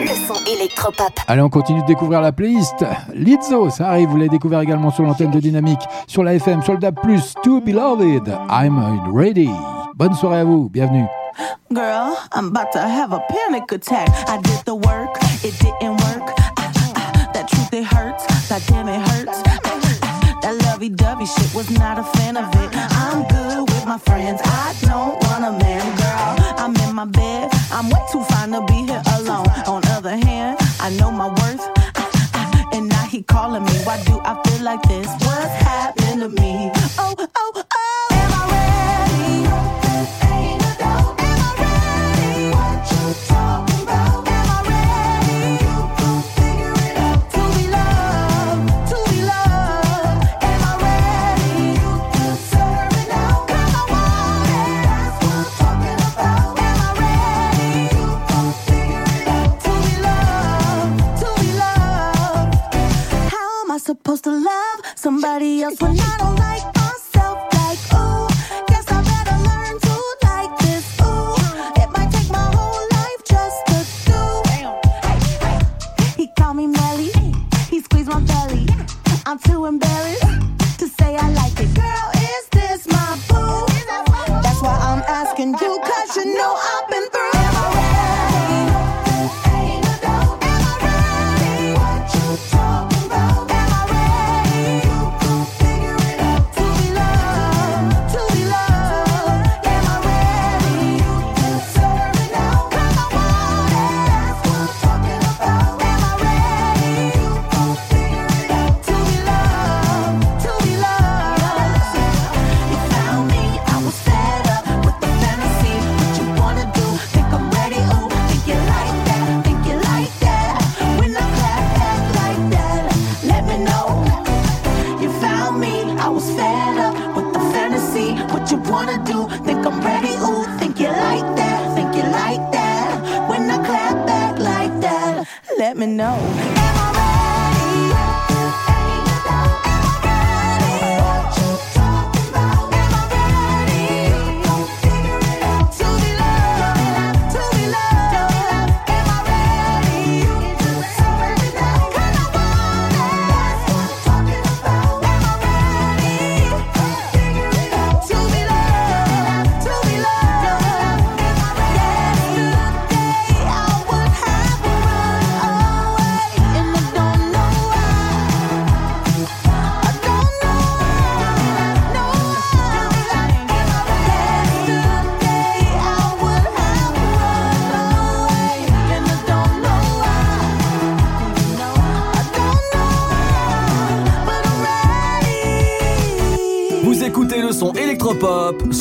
Le son électropop. Allez, on continue de découvrir la playlist. Lizzo, ça arrive, vous l'avez découvert également sur l'antenne de Dynamique, sur la FM, sur le DAB+, To Beloved, I'm ready. Bonne soirée à vous, bienvenue. Girl, I'm about to have a panic attack. I did the work, it didn't work. Ah, ah, ah, that truth, it hurts. That damn, it hurts. Ah, that lovey dovey shit was not a fan of it. I'm my friends. I don't want a man, girl. I'm in my bed. I'm way too fine to be here alone. On other hand, I know my worth. And now he calling me. Why do I feel like this? What's happened to me? Oh, oh, oh. Supposed to love somebody else when I don't like wanna do? Think I'm ready? Ooh, think you like that? Think you like that? When I clap back like that, let me know.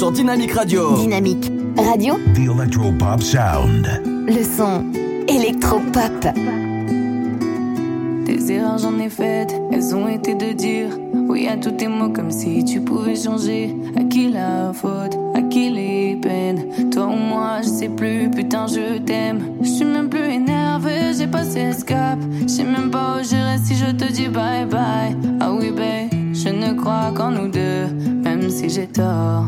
Sur Dynamique Radio. Dynamique Radio, The Electropop Sound. le son électropop. Des erreurs j'en ai faites, elles ont été de dire oui à tous tes mots comme si tu pouvais changer. À qui la faute, à qui les peines? Toi ou moi, je sais plus, putain je t'aime. Je suis même plus énervé, j'ai passé escape. Je sais même pas où j'irai si je te dis bye bye. Ah oui, babe, je ne crois qu'en nous deux, même si j'ai tort.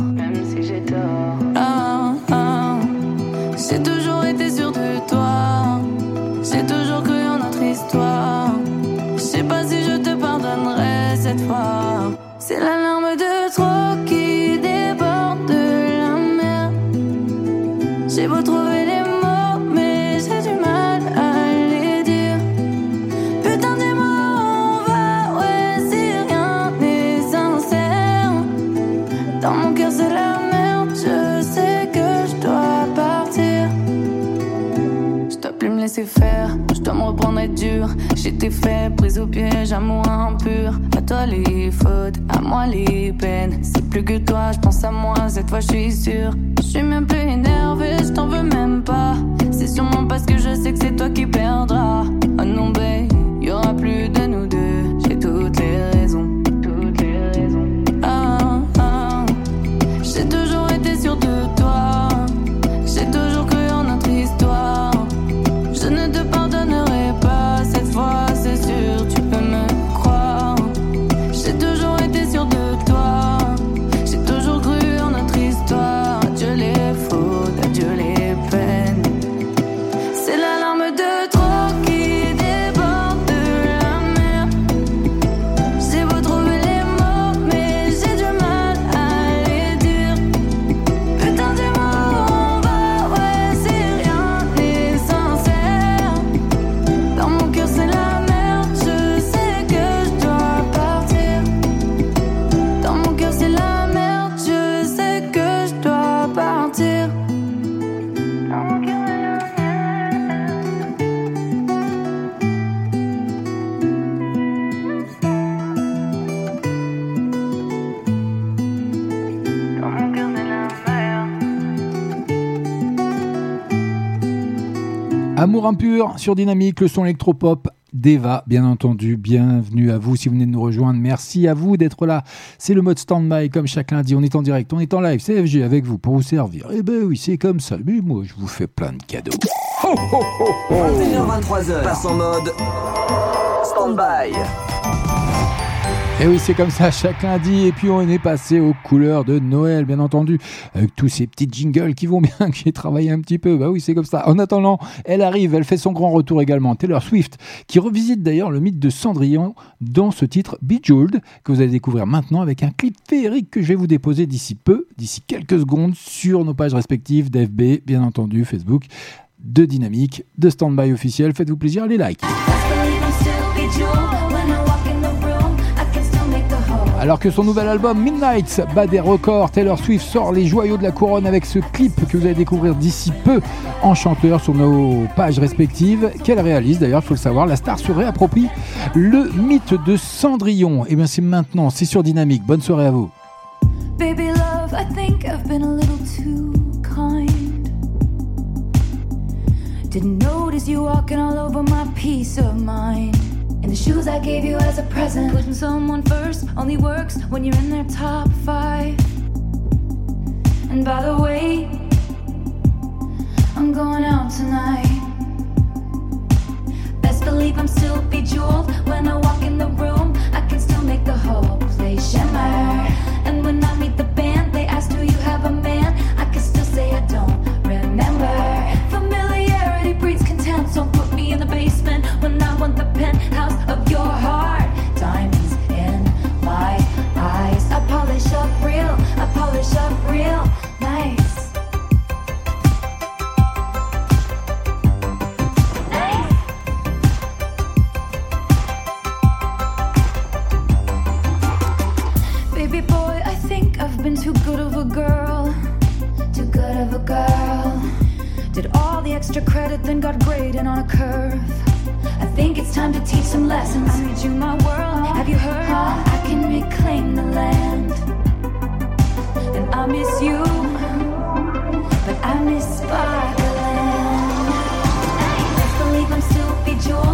Prise au piège, amour impur. À toi les fautes, à moi les peines. C'est plus que toi, je pense à moi, cette fois je suis sûre. Je suis même plus énervée, je t'en veux même pas. Amour impur sur Dynamique, le son électropop. Deva, bien entendu, bienvenue à vous si vous venez de nous rejoindre. Merci à vous d'être là. C'est le mode stand-by, comme chaque lundi. On est en direct, on est en live, CFG avec vous pour vous servir. Eh ben oui, c'est comme ça. Mais moi, je vous fais plein de cadeaux. 21h23h, passe en mode stand-by. Et oui, c'est comme ça chaque lundi. Et puis on est passé aux couleurs de Noël, bien entendu, avec tous ces petits jingles qui vont bien, *laughs* que j'ai travaillé un petit peu. Bah oui, c'est comme ça. En attendant, elle arrive, elle fait son grand retour également. Taylor Swift, qui revisite d'ailleurs le mythe de Cendrillon dans ce titre Bejeweled, que vous allez découvrir maintenant avec un clip féerique que je vais vous déposer d'ici peu, d'ici quelques secondes, sur nos pages respectives d'FB, bien entendu, Facebook, de Dynamique, de Standby officiel. Faites-vous plaisir, les likes. Alors que son nouvel album Midnight bat des records, Taylor Swift sort les joyaux de la couronne avec ce clip que vous allez découvrir d'ici peu en chanteur sur nos pages respectives, qu'elle réalise d'ailleurs, il faut le savoir. La star se réapproprie le mythe de Cendrillon. Et bien c'est maintenant, c'est sur Dynamique. Bonne soirée à vous. Baby love, I think I've been a little too kind. Didn't notice you walking all over my peace of mind. And the shoes I gave you as a present. Putting someone first only works when you're in their top five. And by the way, I'm going out tonight. Best believe I'm still bejeweled when I walk in the room. I can still make the whole place shimmer. The penthouse of your heart. Diamonds in my eyes. I polish up real, I polish up real nice. Baby boy, I think I've been too good of a girl. Too good of a girl. Did all the extra credit, then got graded on a curve. I think it's time to teach some lessons. I made you my world. Have you heard? I can reclaim the land. And I miss you, but I miss Sparkland. Best believe I'm still bejeweled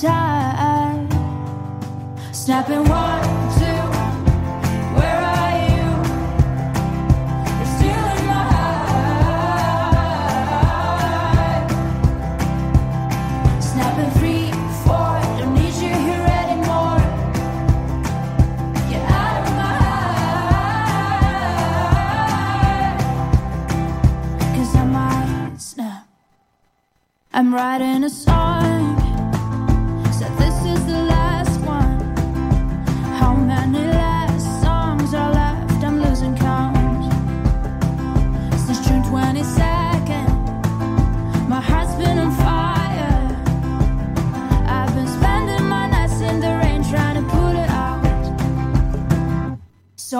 time. Snapping one, two. Where are you? You're still in my three, four. Don't need you here anymore. You're out of my I might snap. I'm writing a song.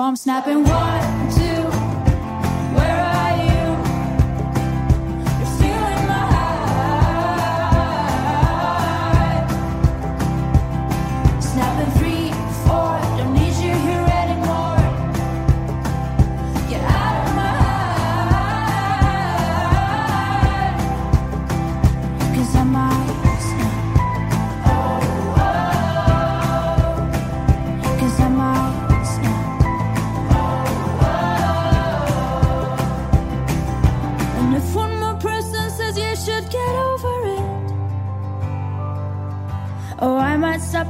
palm snapping. What?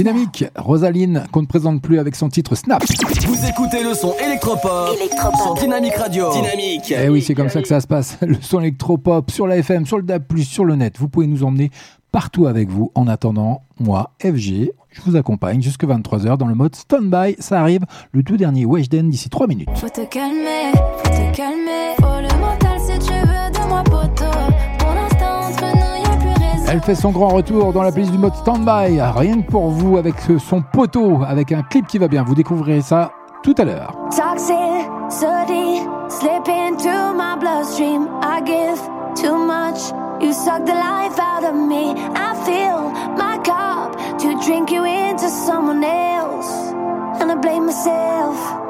Dynamique, Rosaline, qu'on ne présente plus avec son titre Snap. Vous écoutez le son électropop, sur Dynamique Radio. Dynamique. Eh oui, c'est comme ça que ça se passe. *laughs* Le son électropop sur la FM, sur le DAB+, sur le net. Vous pouvez nous emmener partout avec vous. En attendant, moi, FG, je vous accompagne jusque 23h dans le mode stand-by. Ça arrive, le tout dernier Weshden d'ici 3 minutes. Faut te calmer, faut te calmer. Faut le mental si tu veux de moi. Pour Elle fait son grand retour dans la playlist du mode stand-by. Rien que pour vous avec son poteau, avec un clip qui va bien. Vous découvrirez ça tout à l'heure. Toxicity slip into my bloodstream. I give too much. You suck the life out of me. I fill my cup to drink you into someone else. And I blame myself.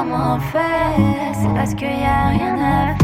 Comment faire, c'est parce qu'il y a rien à.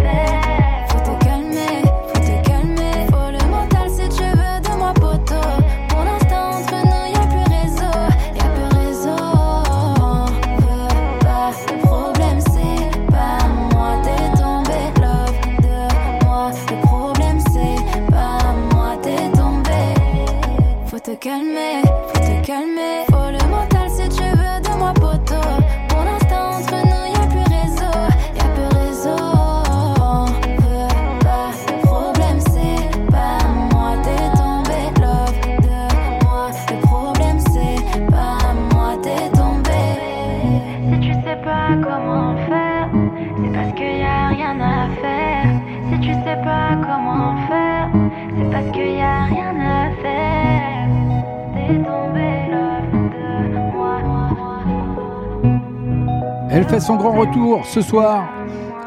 Son grand retour ce soir.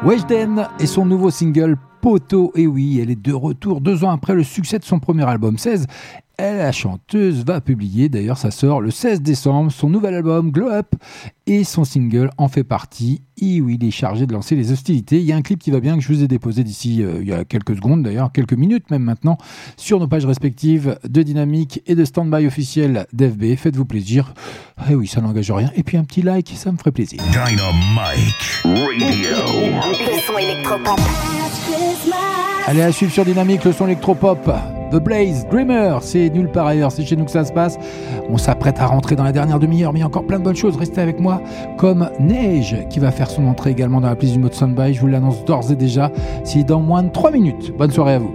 Weshden et son nouveau single Poto. Et oui, elle est de retour deux ans après le succès de son premier album 16. Elle, la chanteuse, va publier, d'ailleurs ça sort le 16 décembre, son nouvel album Glow Up et son single en fait partie. Et oui, il est chargé de lancer les hostilités. Il y a un clip qui va bien que je vous ai déposé d'ici euh, il y a quelques secondes d'ailleurs, quelques minutes même maintenant, sur nos pages respectives de Dynamique et de Standby officiel d'FB. Faites-vous plaisir. Eh oui, ça n'engage rien. Et puis un petit like, ça me ferait plaisir. Dynamite Radio. Le son électropop. Allez à suivre sur Dynamique le son électropop. The Blaze, Dreamer, c'est nulle part ailleurs, c'est chez nous que ça se passe. On s'apprête à rentrer dans la dernière demi-heure, mais il y a encore plein de bonnes choses. Restez avec moi, comme Neige, qui va faire son entrée également dans la playlist du mode Soundby. Je vous l'annonce d'ores et déjà, c'est dans moins de 3 minutes. Bonne soirée à vous.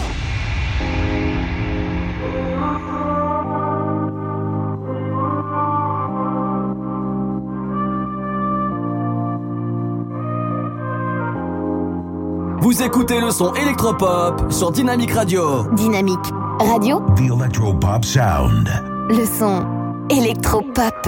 Vous écoutez le son électropop sur Dynamique Radio. Dynamique Radio, The Electropop Sound. le son électropop.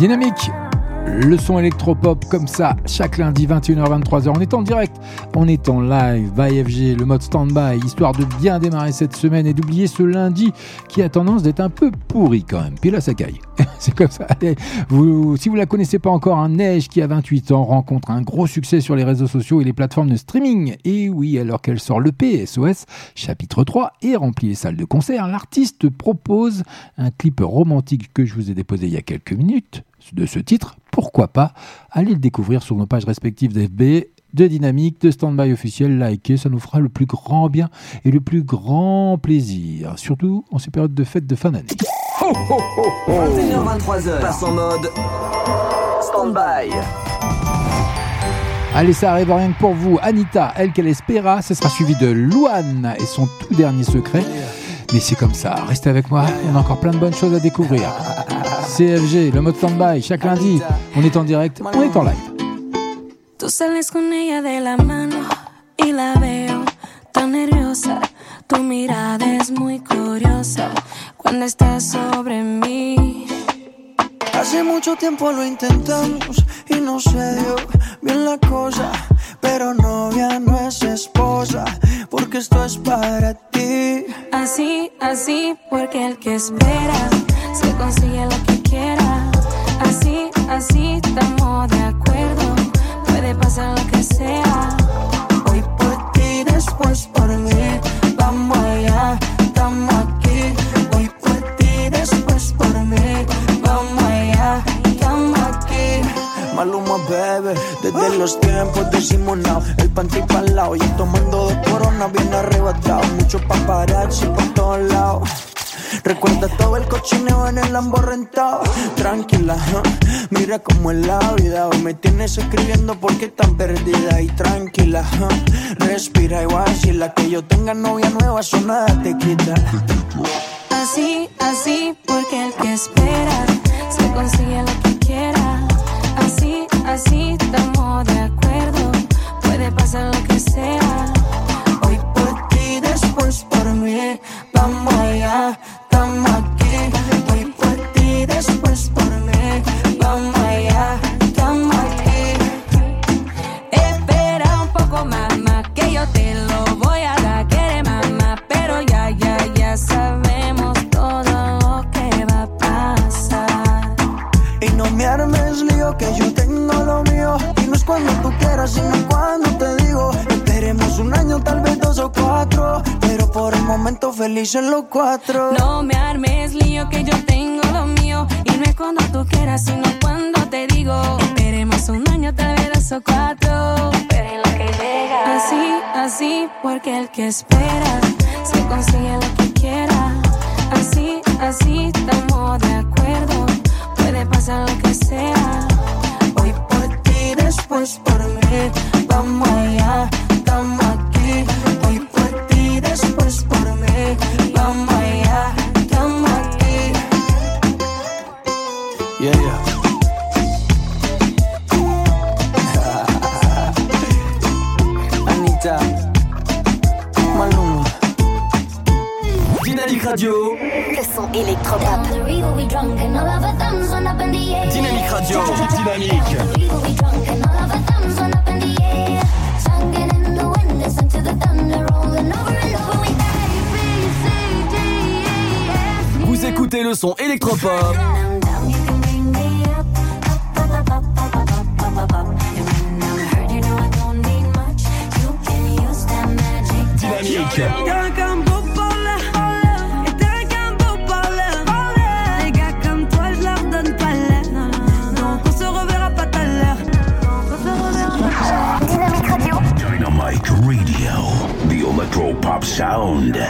Dynamique, le son électropop comme ça, chaque lundi 21h-23h. On est en direct, on est en live, by FG, le mode stand-by, histoire de bien démarrer cette semaine et d'oublier ce lundi qui a tendance d'être un peu pourri quand même. Puis là, ça caille. *laughs* C'est comme ça. Allez, vous, si vous la connaissez pas encore, un Neige qui a 28 ans rencontre un gros succès sur les réseaux sociaux et les plateformes de streaming. Et oui, alors qu'elle sort le PSOS, chapitre 3, et remplit les salles de concert, l'artiste propose un clip romantique que je vous ai déposé il y a quelques minutes de ce titre, pourquoi pas Allez le découvrir sur nos pages respectives d'FB, de Dynamique, de Standby officiel, likez, ça nous fera le plus grand bien et le plus grand plaisir, surtout en ces périodes de fête de fin d'année. 21h23h, passe en mode Standby. Allez, ça arrive rien que pour vous. Anita, elle qu'elle espéra, ce sera suivi de Louane et son tout dernier secret. Mais c'est comme ça, restez avec moi, on a encore plein de bonnes choses à découvrir. CFG, le mode standby, chaque lundi, on est en direct, on est en live. Tú sales con ella de la mano y la veo tan nerviosa. Tu mirada es muy curiosa cuando estás sobre mí. Hace mucho tiempo lo intentamos y no se dio bien la cosa. pero novia no es esposa, porque esto es para ti. Así, así, porque el que espera se consigue lo que quiera. Así, así, estamos de acuerdo, puede pasar lo que sea. Hoy por ti, después por mí, vamos allá, estamos aquí. Maluma, bebé. Desde los tiempos de Simonao, el panty pa'l lado. Yo tomando dos coronas bien arrebatado. Mucho paparazzi por todos lados. Recuerda todo el cochineo en el Lambo rentado. Tranquila, mira cómo es la vida. Hoy me tienes escribiendo porque tan perdida y tranquila. Respira y vacila. Que yo tenga novia nueva, eso nada te quita. Así, así, porque el que espera se consigue lo que quiera. Así, así, estamos de acuerdo. Puede pasar lo que sea. Hoy por ti, después por mí. Vamos allá, estamos aquí. Hoy por ti, después por mí. Vamos allá, que yo tengo lo mío. Y no es cuando tú quieras, sino cuando te digo. Esperemos un año, tal vez dos o cuatro. Pero por el momento felices los cuatro. No me armes lío, que yo tengo lo mío. Y no es cuando tú quieras, sino cuando te digo. Esperemos un año, tal vez dos o cuatro. Pero en lo que llega. Así, así, porque el que espera se consigue lo que quiera. Así, así, estamos de acuerdo. Puede pasar lo que sea. Después por mí. Vamos allá, estamos aquí. Hoy por ti, después por mí. Vamos allá, estamos aquí. Yeah, yeah. *laughs* Anita, Maluma. Dynamique Radio. Le son électropop. Dynamique Radio. Dynamique. Tout à l'heure. Dynamique. Dynamite Radio. The Electro Pop Sound.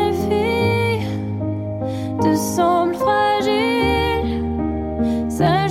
te semblent fragiles, sache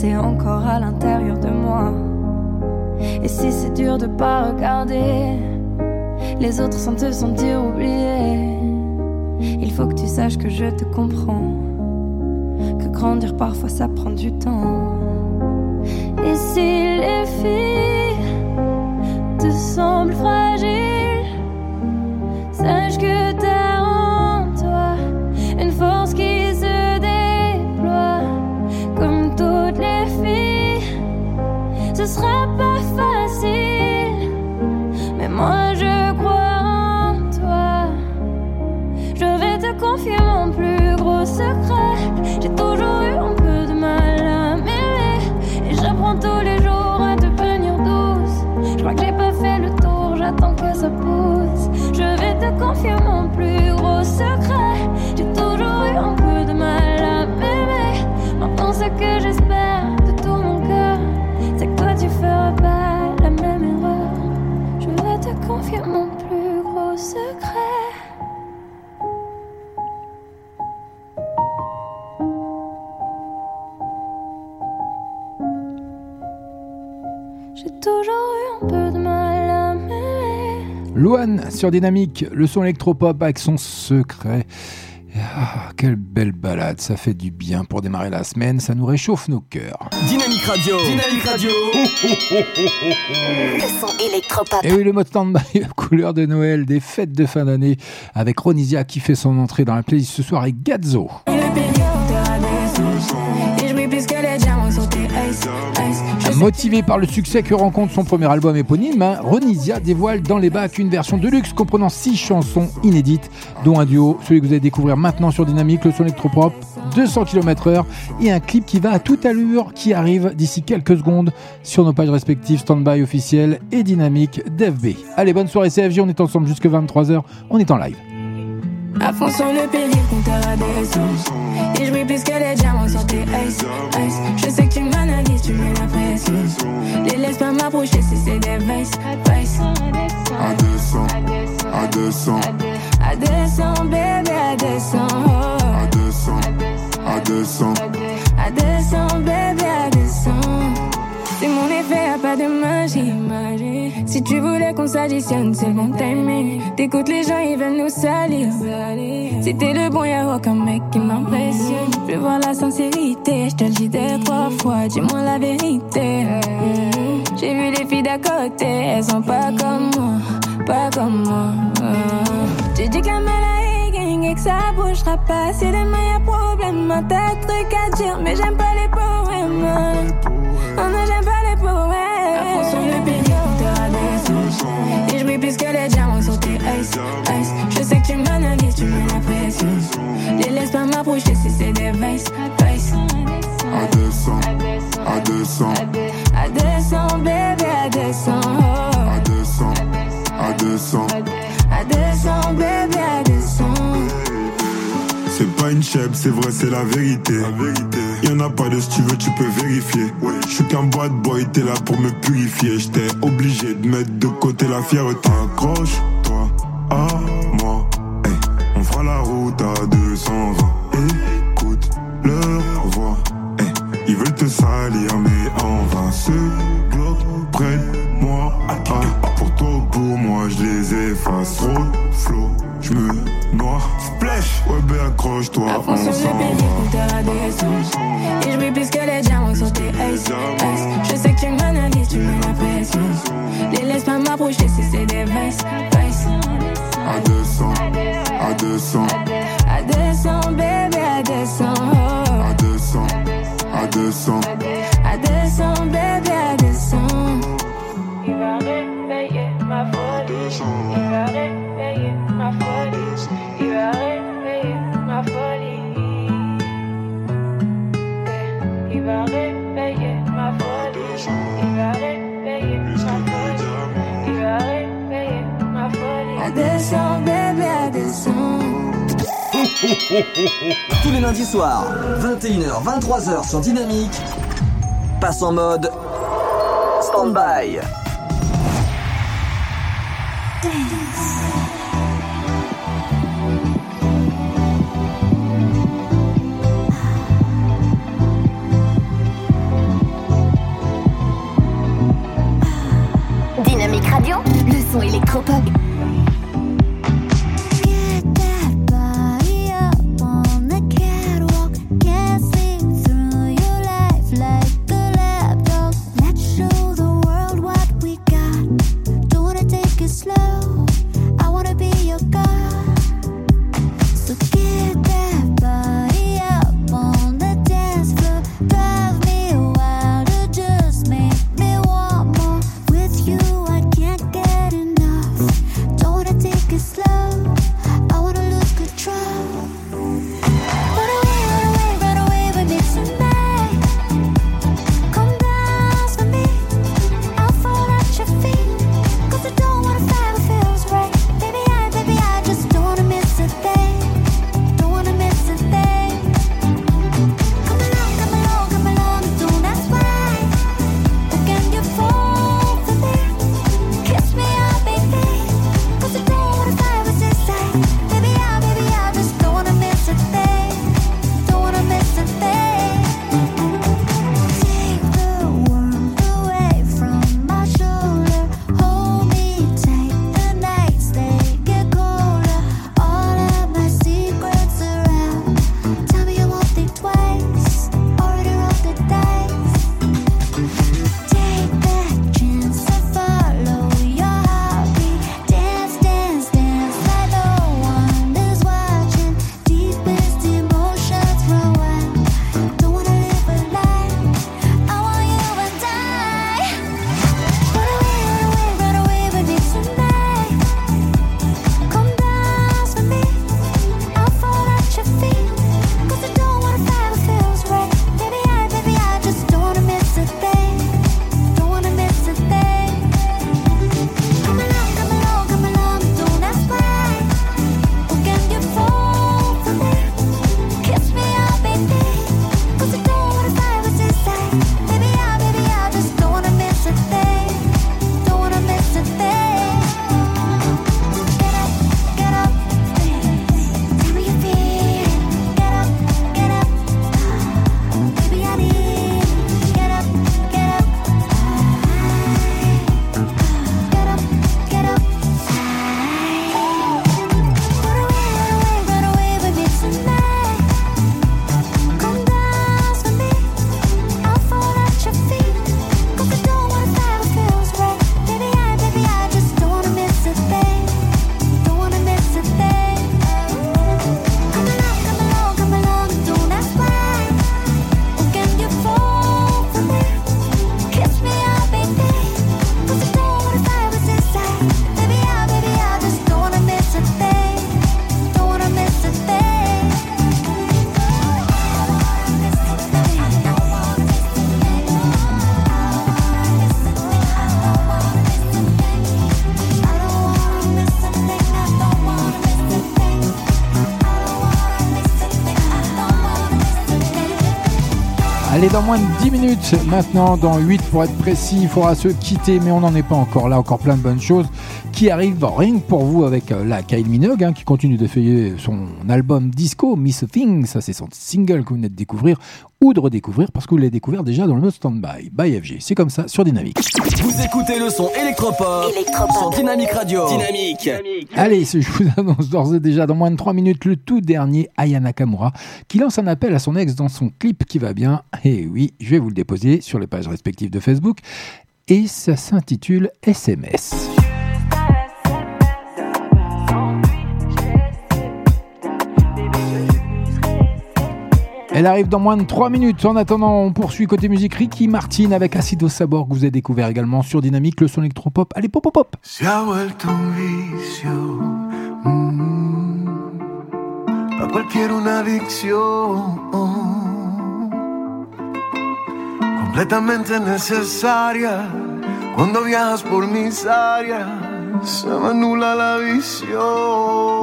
c'est encore à l'intérieur de moi. Et si c'est dur de pas regarder les autres sans te sentir oublié, il faut que tu saches que je te comprends, que grandir parfois ça prend du temps. Et si les filles te semblent fragiles, sache que t'as sera pas facile, mais moi je crois en toi. Je vais te confier mon plus gros secret. J'ai toujours eu un peu de mal à m'aimer. Et j'apprends tous les jours à devenir douce. Je crois que j'ai pas fait le tour, j'attends que ça pousse. Je vais te te confier mon plus Luan sur Dynamique, le son électropop avec son secret. Ah, quelle belle balade, ça fait du bien pour démarrer la semaine, ça nous réchauffe nos cœurs. Dynamique Radio. Dynamique Radio. Le son électropop. Et oui, le mode stand-by, *laughs* couleur de Noël, des fêtes de fin d'année, avec Ronisia qui fait son entrée dans la playlist ce soir et Gazzo. Et Motivé par le succès que rencontre son premier album éponyme, hein, dévoile dans les bacs une version de luxe comprenant 6 chansons inédites, dont un duo, celui que vous allez découvrir maintenant sur Dynamique, le son électropop, 200 km/h, et un clip qui va à toute allure, qui arrive d'ici quelques secondes sur nos pages respectives Standby officiel et Dynamique d'FB. Allez, bonne soirée CFJ, on est ensemble jusque 23h, on est en live. À fond sur le péril, compteur à descente. Et je brille plus que les diamants sur tes ice, ice. Je sais que tu m'analyses, tu mets la pression. Les laisse pas m'approcher si c'est des vices, vices. À 200, à 200, À descend, bébé, à descend. à 200, à 200. À descend, bébé, à descend. C'est mon effet, y'a pas de magie. Si tu voulais qu'on s'additionne, c'est bon timing. T'écoutes les gens, ils veulent nous salir. Si t'es le bon, y'a aucun mec qui m'impressionne. Je voir la sincérité, je te le dis deux, trois fois. Dis-moi la vérité. Mm. J'ai vu les filles d'à côté, elles sont pas comme moi, pas comme moi. Tu dis que la et que ça bougera pas. Si demain y'a problème, un tas de trucs à dire, mais j'aime pas les poèmes. Oh non, j'aime pas les poèmes. À fond sur le à descente. Et je brille plus que les diamants sur tes ice, ice. Je sais que tu m'analyses, tu mets la pression. Les laisse pas m'approcher si c'est des vices, vices. À 200, à 200, À descend, bébé, à descend. à 200, à 200. À descend, pas une chèvre, c'est vrai, c'est la vérité. La vérité. Y'en a pas de si tu veux, tu peux vérifier. Je suis qu'un bad boy, t'es là pour me purifier. J'étais obligé de mettre de côté la fierté. Accroche-toi à moi. Hey, on fera la route à 220. Écoute leur voix. Hey, ils veulent te salir, mais en vain. Ce globe près moi. Ah, pour toi ou pour moi, je les efface. Trop flow, je me noie. Splash, ouais, ben accroche-toi, À fond on sur à. Et je brille plus que les diamants sur tes ice. Je sais que tu m'analyses, tu mets la pression. Les laisse pas m'approcher si c'est des vices, vices. À 200, à 200, À descend, bébé, à descend. oh. à 200, à 200. À descend, bébé, à descend. Il va réveiller ma folie. Il va réveiller ma folie. Il va réveiller ma folie. Il va réveiller ma folie. Il va réveiller ma folie. Il va réveiller ma folie. À descend, bébé, à descend. *laughs* Tous les lundis soirs, 21h, 23h sur Dynamique, passe en mode stand-by. Radio, le son électropop. Dans moins de 10 minutes, maintenant, dans 8 pour être précis, il faudra se quitter, mais on n'en est pas encore là, encore plein de bonnes choses qui arrivent, que pour vous, avec euh, la Kylie Minogue, hein, qui continue de feuiller son album disco, Miss Thing, ça c'est son single que vous venez de découvrir, ou de redécouvrir, parce que vous l'avez découvert déjà dans le mode Standby, by FG. C'est comme ça, sur Dynamique. Vous écoutez le son électropop, sur Dynamique Radio. Dynamique. Allez, je vous annonce d'ores et déjà dans moins de 3 minutes le tout dernier Aya Nakamura qui lance un appel à son ex dans son clip qui va bien. Et oui, je vais vous le déposer sur les pages respectives de Facebook. Et ça s'intitule SMS. Elle arrive dans moins de 3 minutes. En attendant, on poursuit côté musique Ricky Martin avec Acido Sabor que vous avez découvert également sur Dynamique, le son électropop. Allez, pop, pop, pop. Se ha vuelto un vicio. mm, a cualquier una adicción. Completamente necesaria. Cuando viajas por mis áreas, se me anula la visión.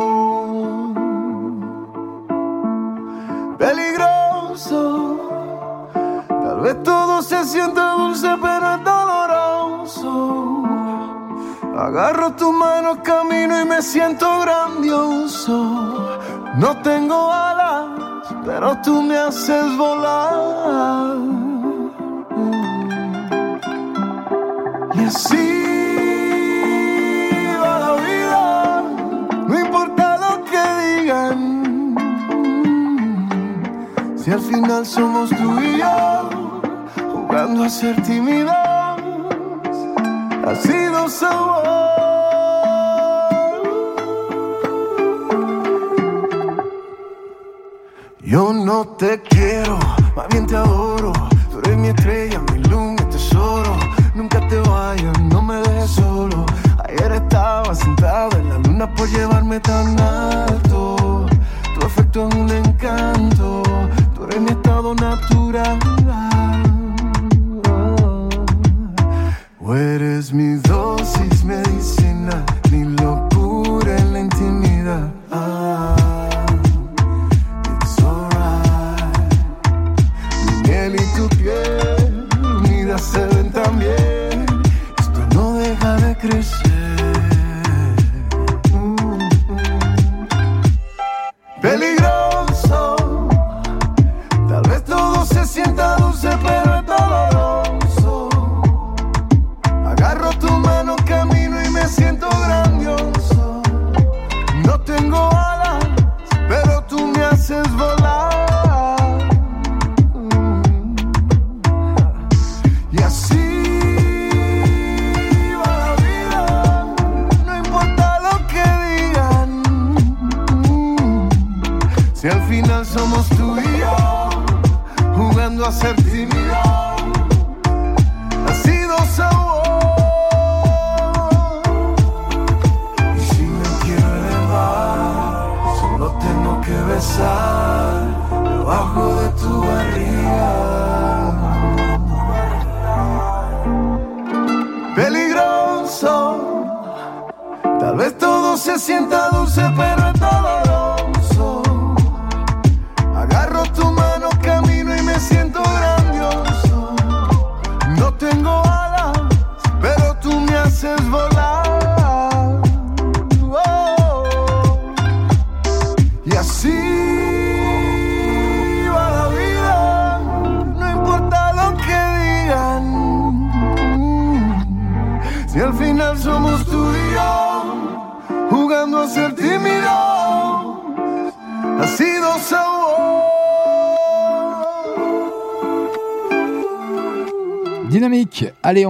Tal vez todo se siente dulce, pero es doloroso. Agarro tu mano, camino y me siento grandioso. No tengo alas, pero tú me haces volar. Y así Si al final somos tú y yo, jugando a ser tímidos, ha sido sabor. Yo no te quiero, más bien te adoro. Tú eres mi estrella, mi luz, mi tesoro. Nunca te vayas, no me dejes solo. Ayer estaba sentado en la luna por llevarme tan alto. Tu efecto es un encanto, mi estado natural. O eres mi dosis medicina,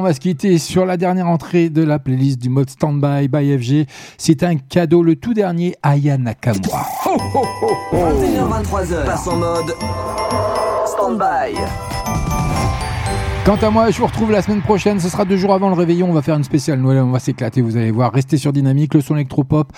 va se quitter sur la dernière entrée de la playlist du mode Standby by FG. C'est un cadeau, le tout dernier, Aya Nakamura. 21h23h, passe en mode stand-by. Quant à moi, je vous retrouve la semaine prochaine. Ce sera deux jours avant le réveillon. On va faire une spéciale Noël. On va s'éclater. Vous allez voir. Restez sur Dynamique, le son électropop.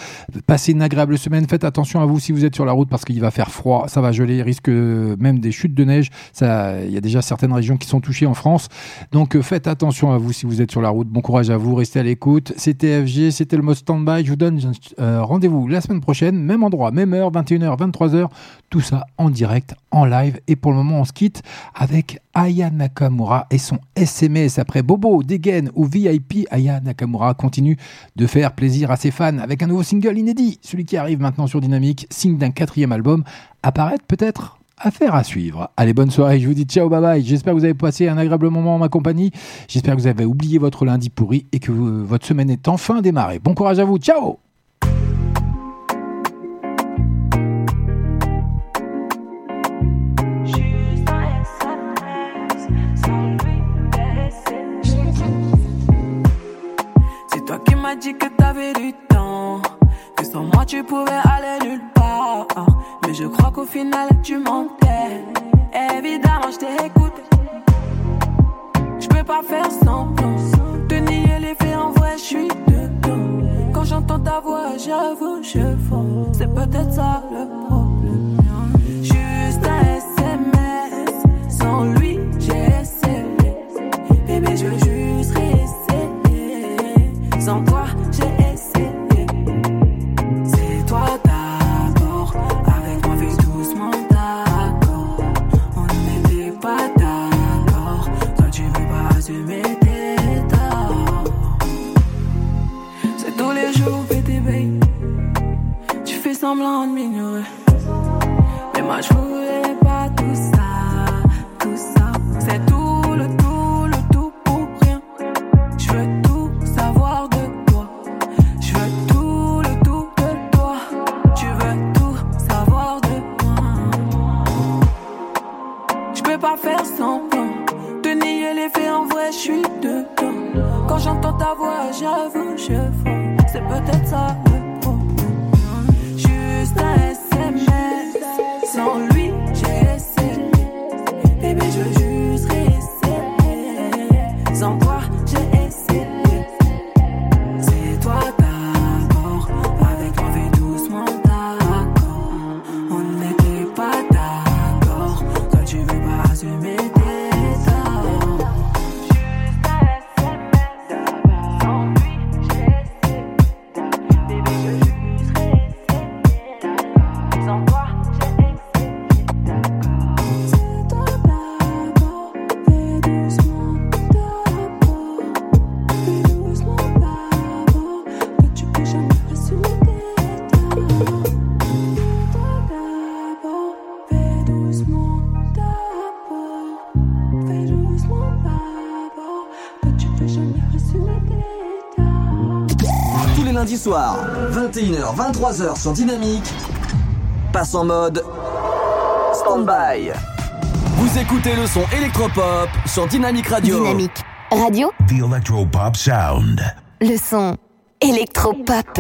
Passez une agréable semaine. Faites attention à vous si vous êtes sur la route parce qu'il va faire froid. Ça va geler. Il risque même des chutes de neige. Il y a déjà certaines régions qui sont touchées en France. Donc euh, faites attention à vous si vous êtes sur la route. Bon courage à vous. Restez à l'écoute. C'était FG. C'était le mode standby. Je vous donne euh, rendez-vous la semaine prochaine. Même endroit, même heure, 21h, 23h. Tout ça en direct, en live. Et pour le moment, on se quitte avec Aya Nakamura son SMS. Après Bobo, Degen ou VIP, Aya Nakamura continue de faire plaisir à ses fans avec un nouveau single inédit. Celui qui arrive maintenant sur Dynamique, signe d'un quatrième album. Apparaître peut-être Affaire à suivre. Allez, bonne soirée. Je vous dis ciao, bye bye. J'espère que vous avez passé un agréable moment en ma compagnie. J'espère que vous avez oublié votre lundi pourri et que euh, votre semaine est enfin démarrée. Bon courage à vous. Ciao! M'as dit que t'avais du temps. Que sans moi tu pouvais aller nulle part. Mais je crois qu'au final tu mentais. Évidemment, je t'écoute. Je peux pas faire semblant. De nier les faits en vrai, je suis dedans. Quand j'entends ta voix, j'avoue, je fonds. C'est peut-être ça le problème. Juste un SMS. Sans lui, j'ai essayé. Bébé, je réessayer. Sans toi, j'ai essayé. C'est toi d'abord. Avec moi, fais doucement d'accord. On n'était pas d'accord. Toi, tu veux pas assumer tes torts. C'est tous les jours, bébé. Tu fais semblant de m'ignorer. Mais moi, je voulais pas tout ça. Faire semblant. De nier les faits en vrai, je suis dedans. Quand j'entends ta voix, j'avoue, je fonds. C'est peut-être ça le problème. Juste un SMS. Sans lui, j'ai essayé. Bébé, je Soirs, 21h, 23h sur Dynamique, passe en mode stand-by. Vous écoutez le son électropop sur Dynamique Radio. Dynamique Radio, The Electropop Sound. le son électropop.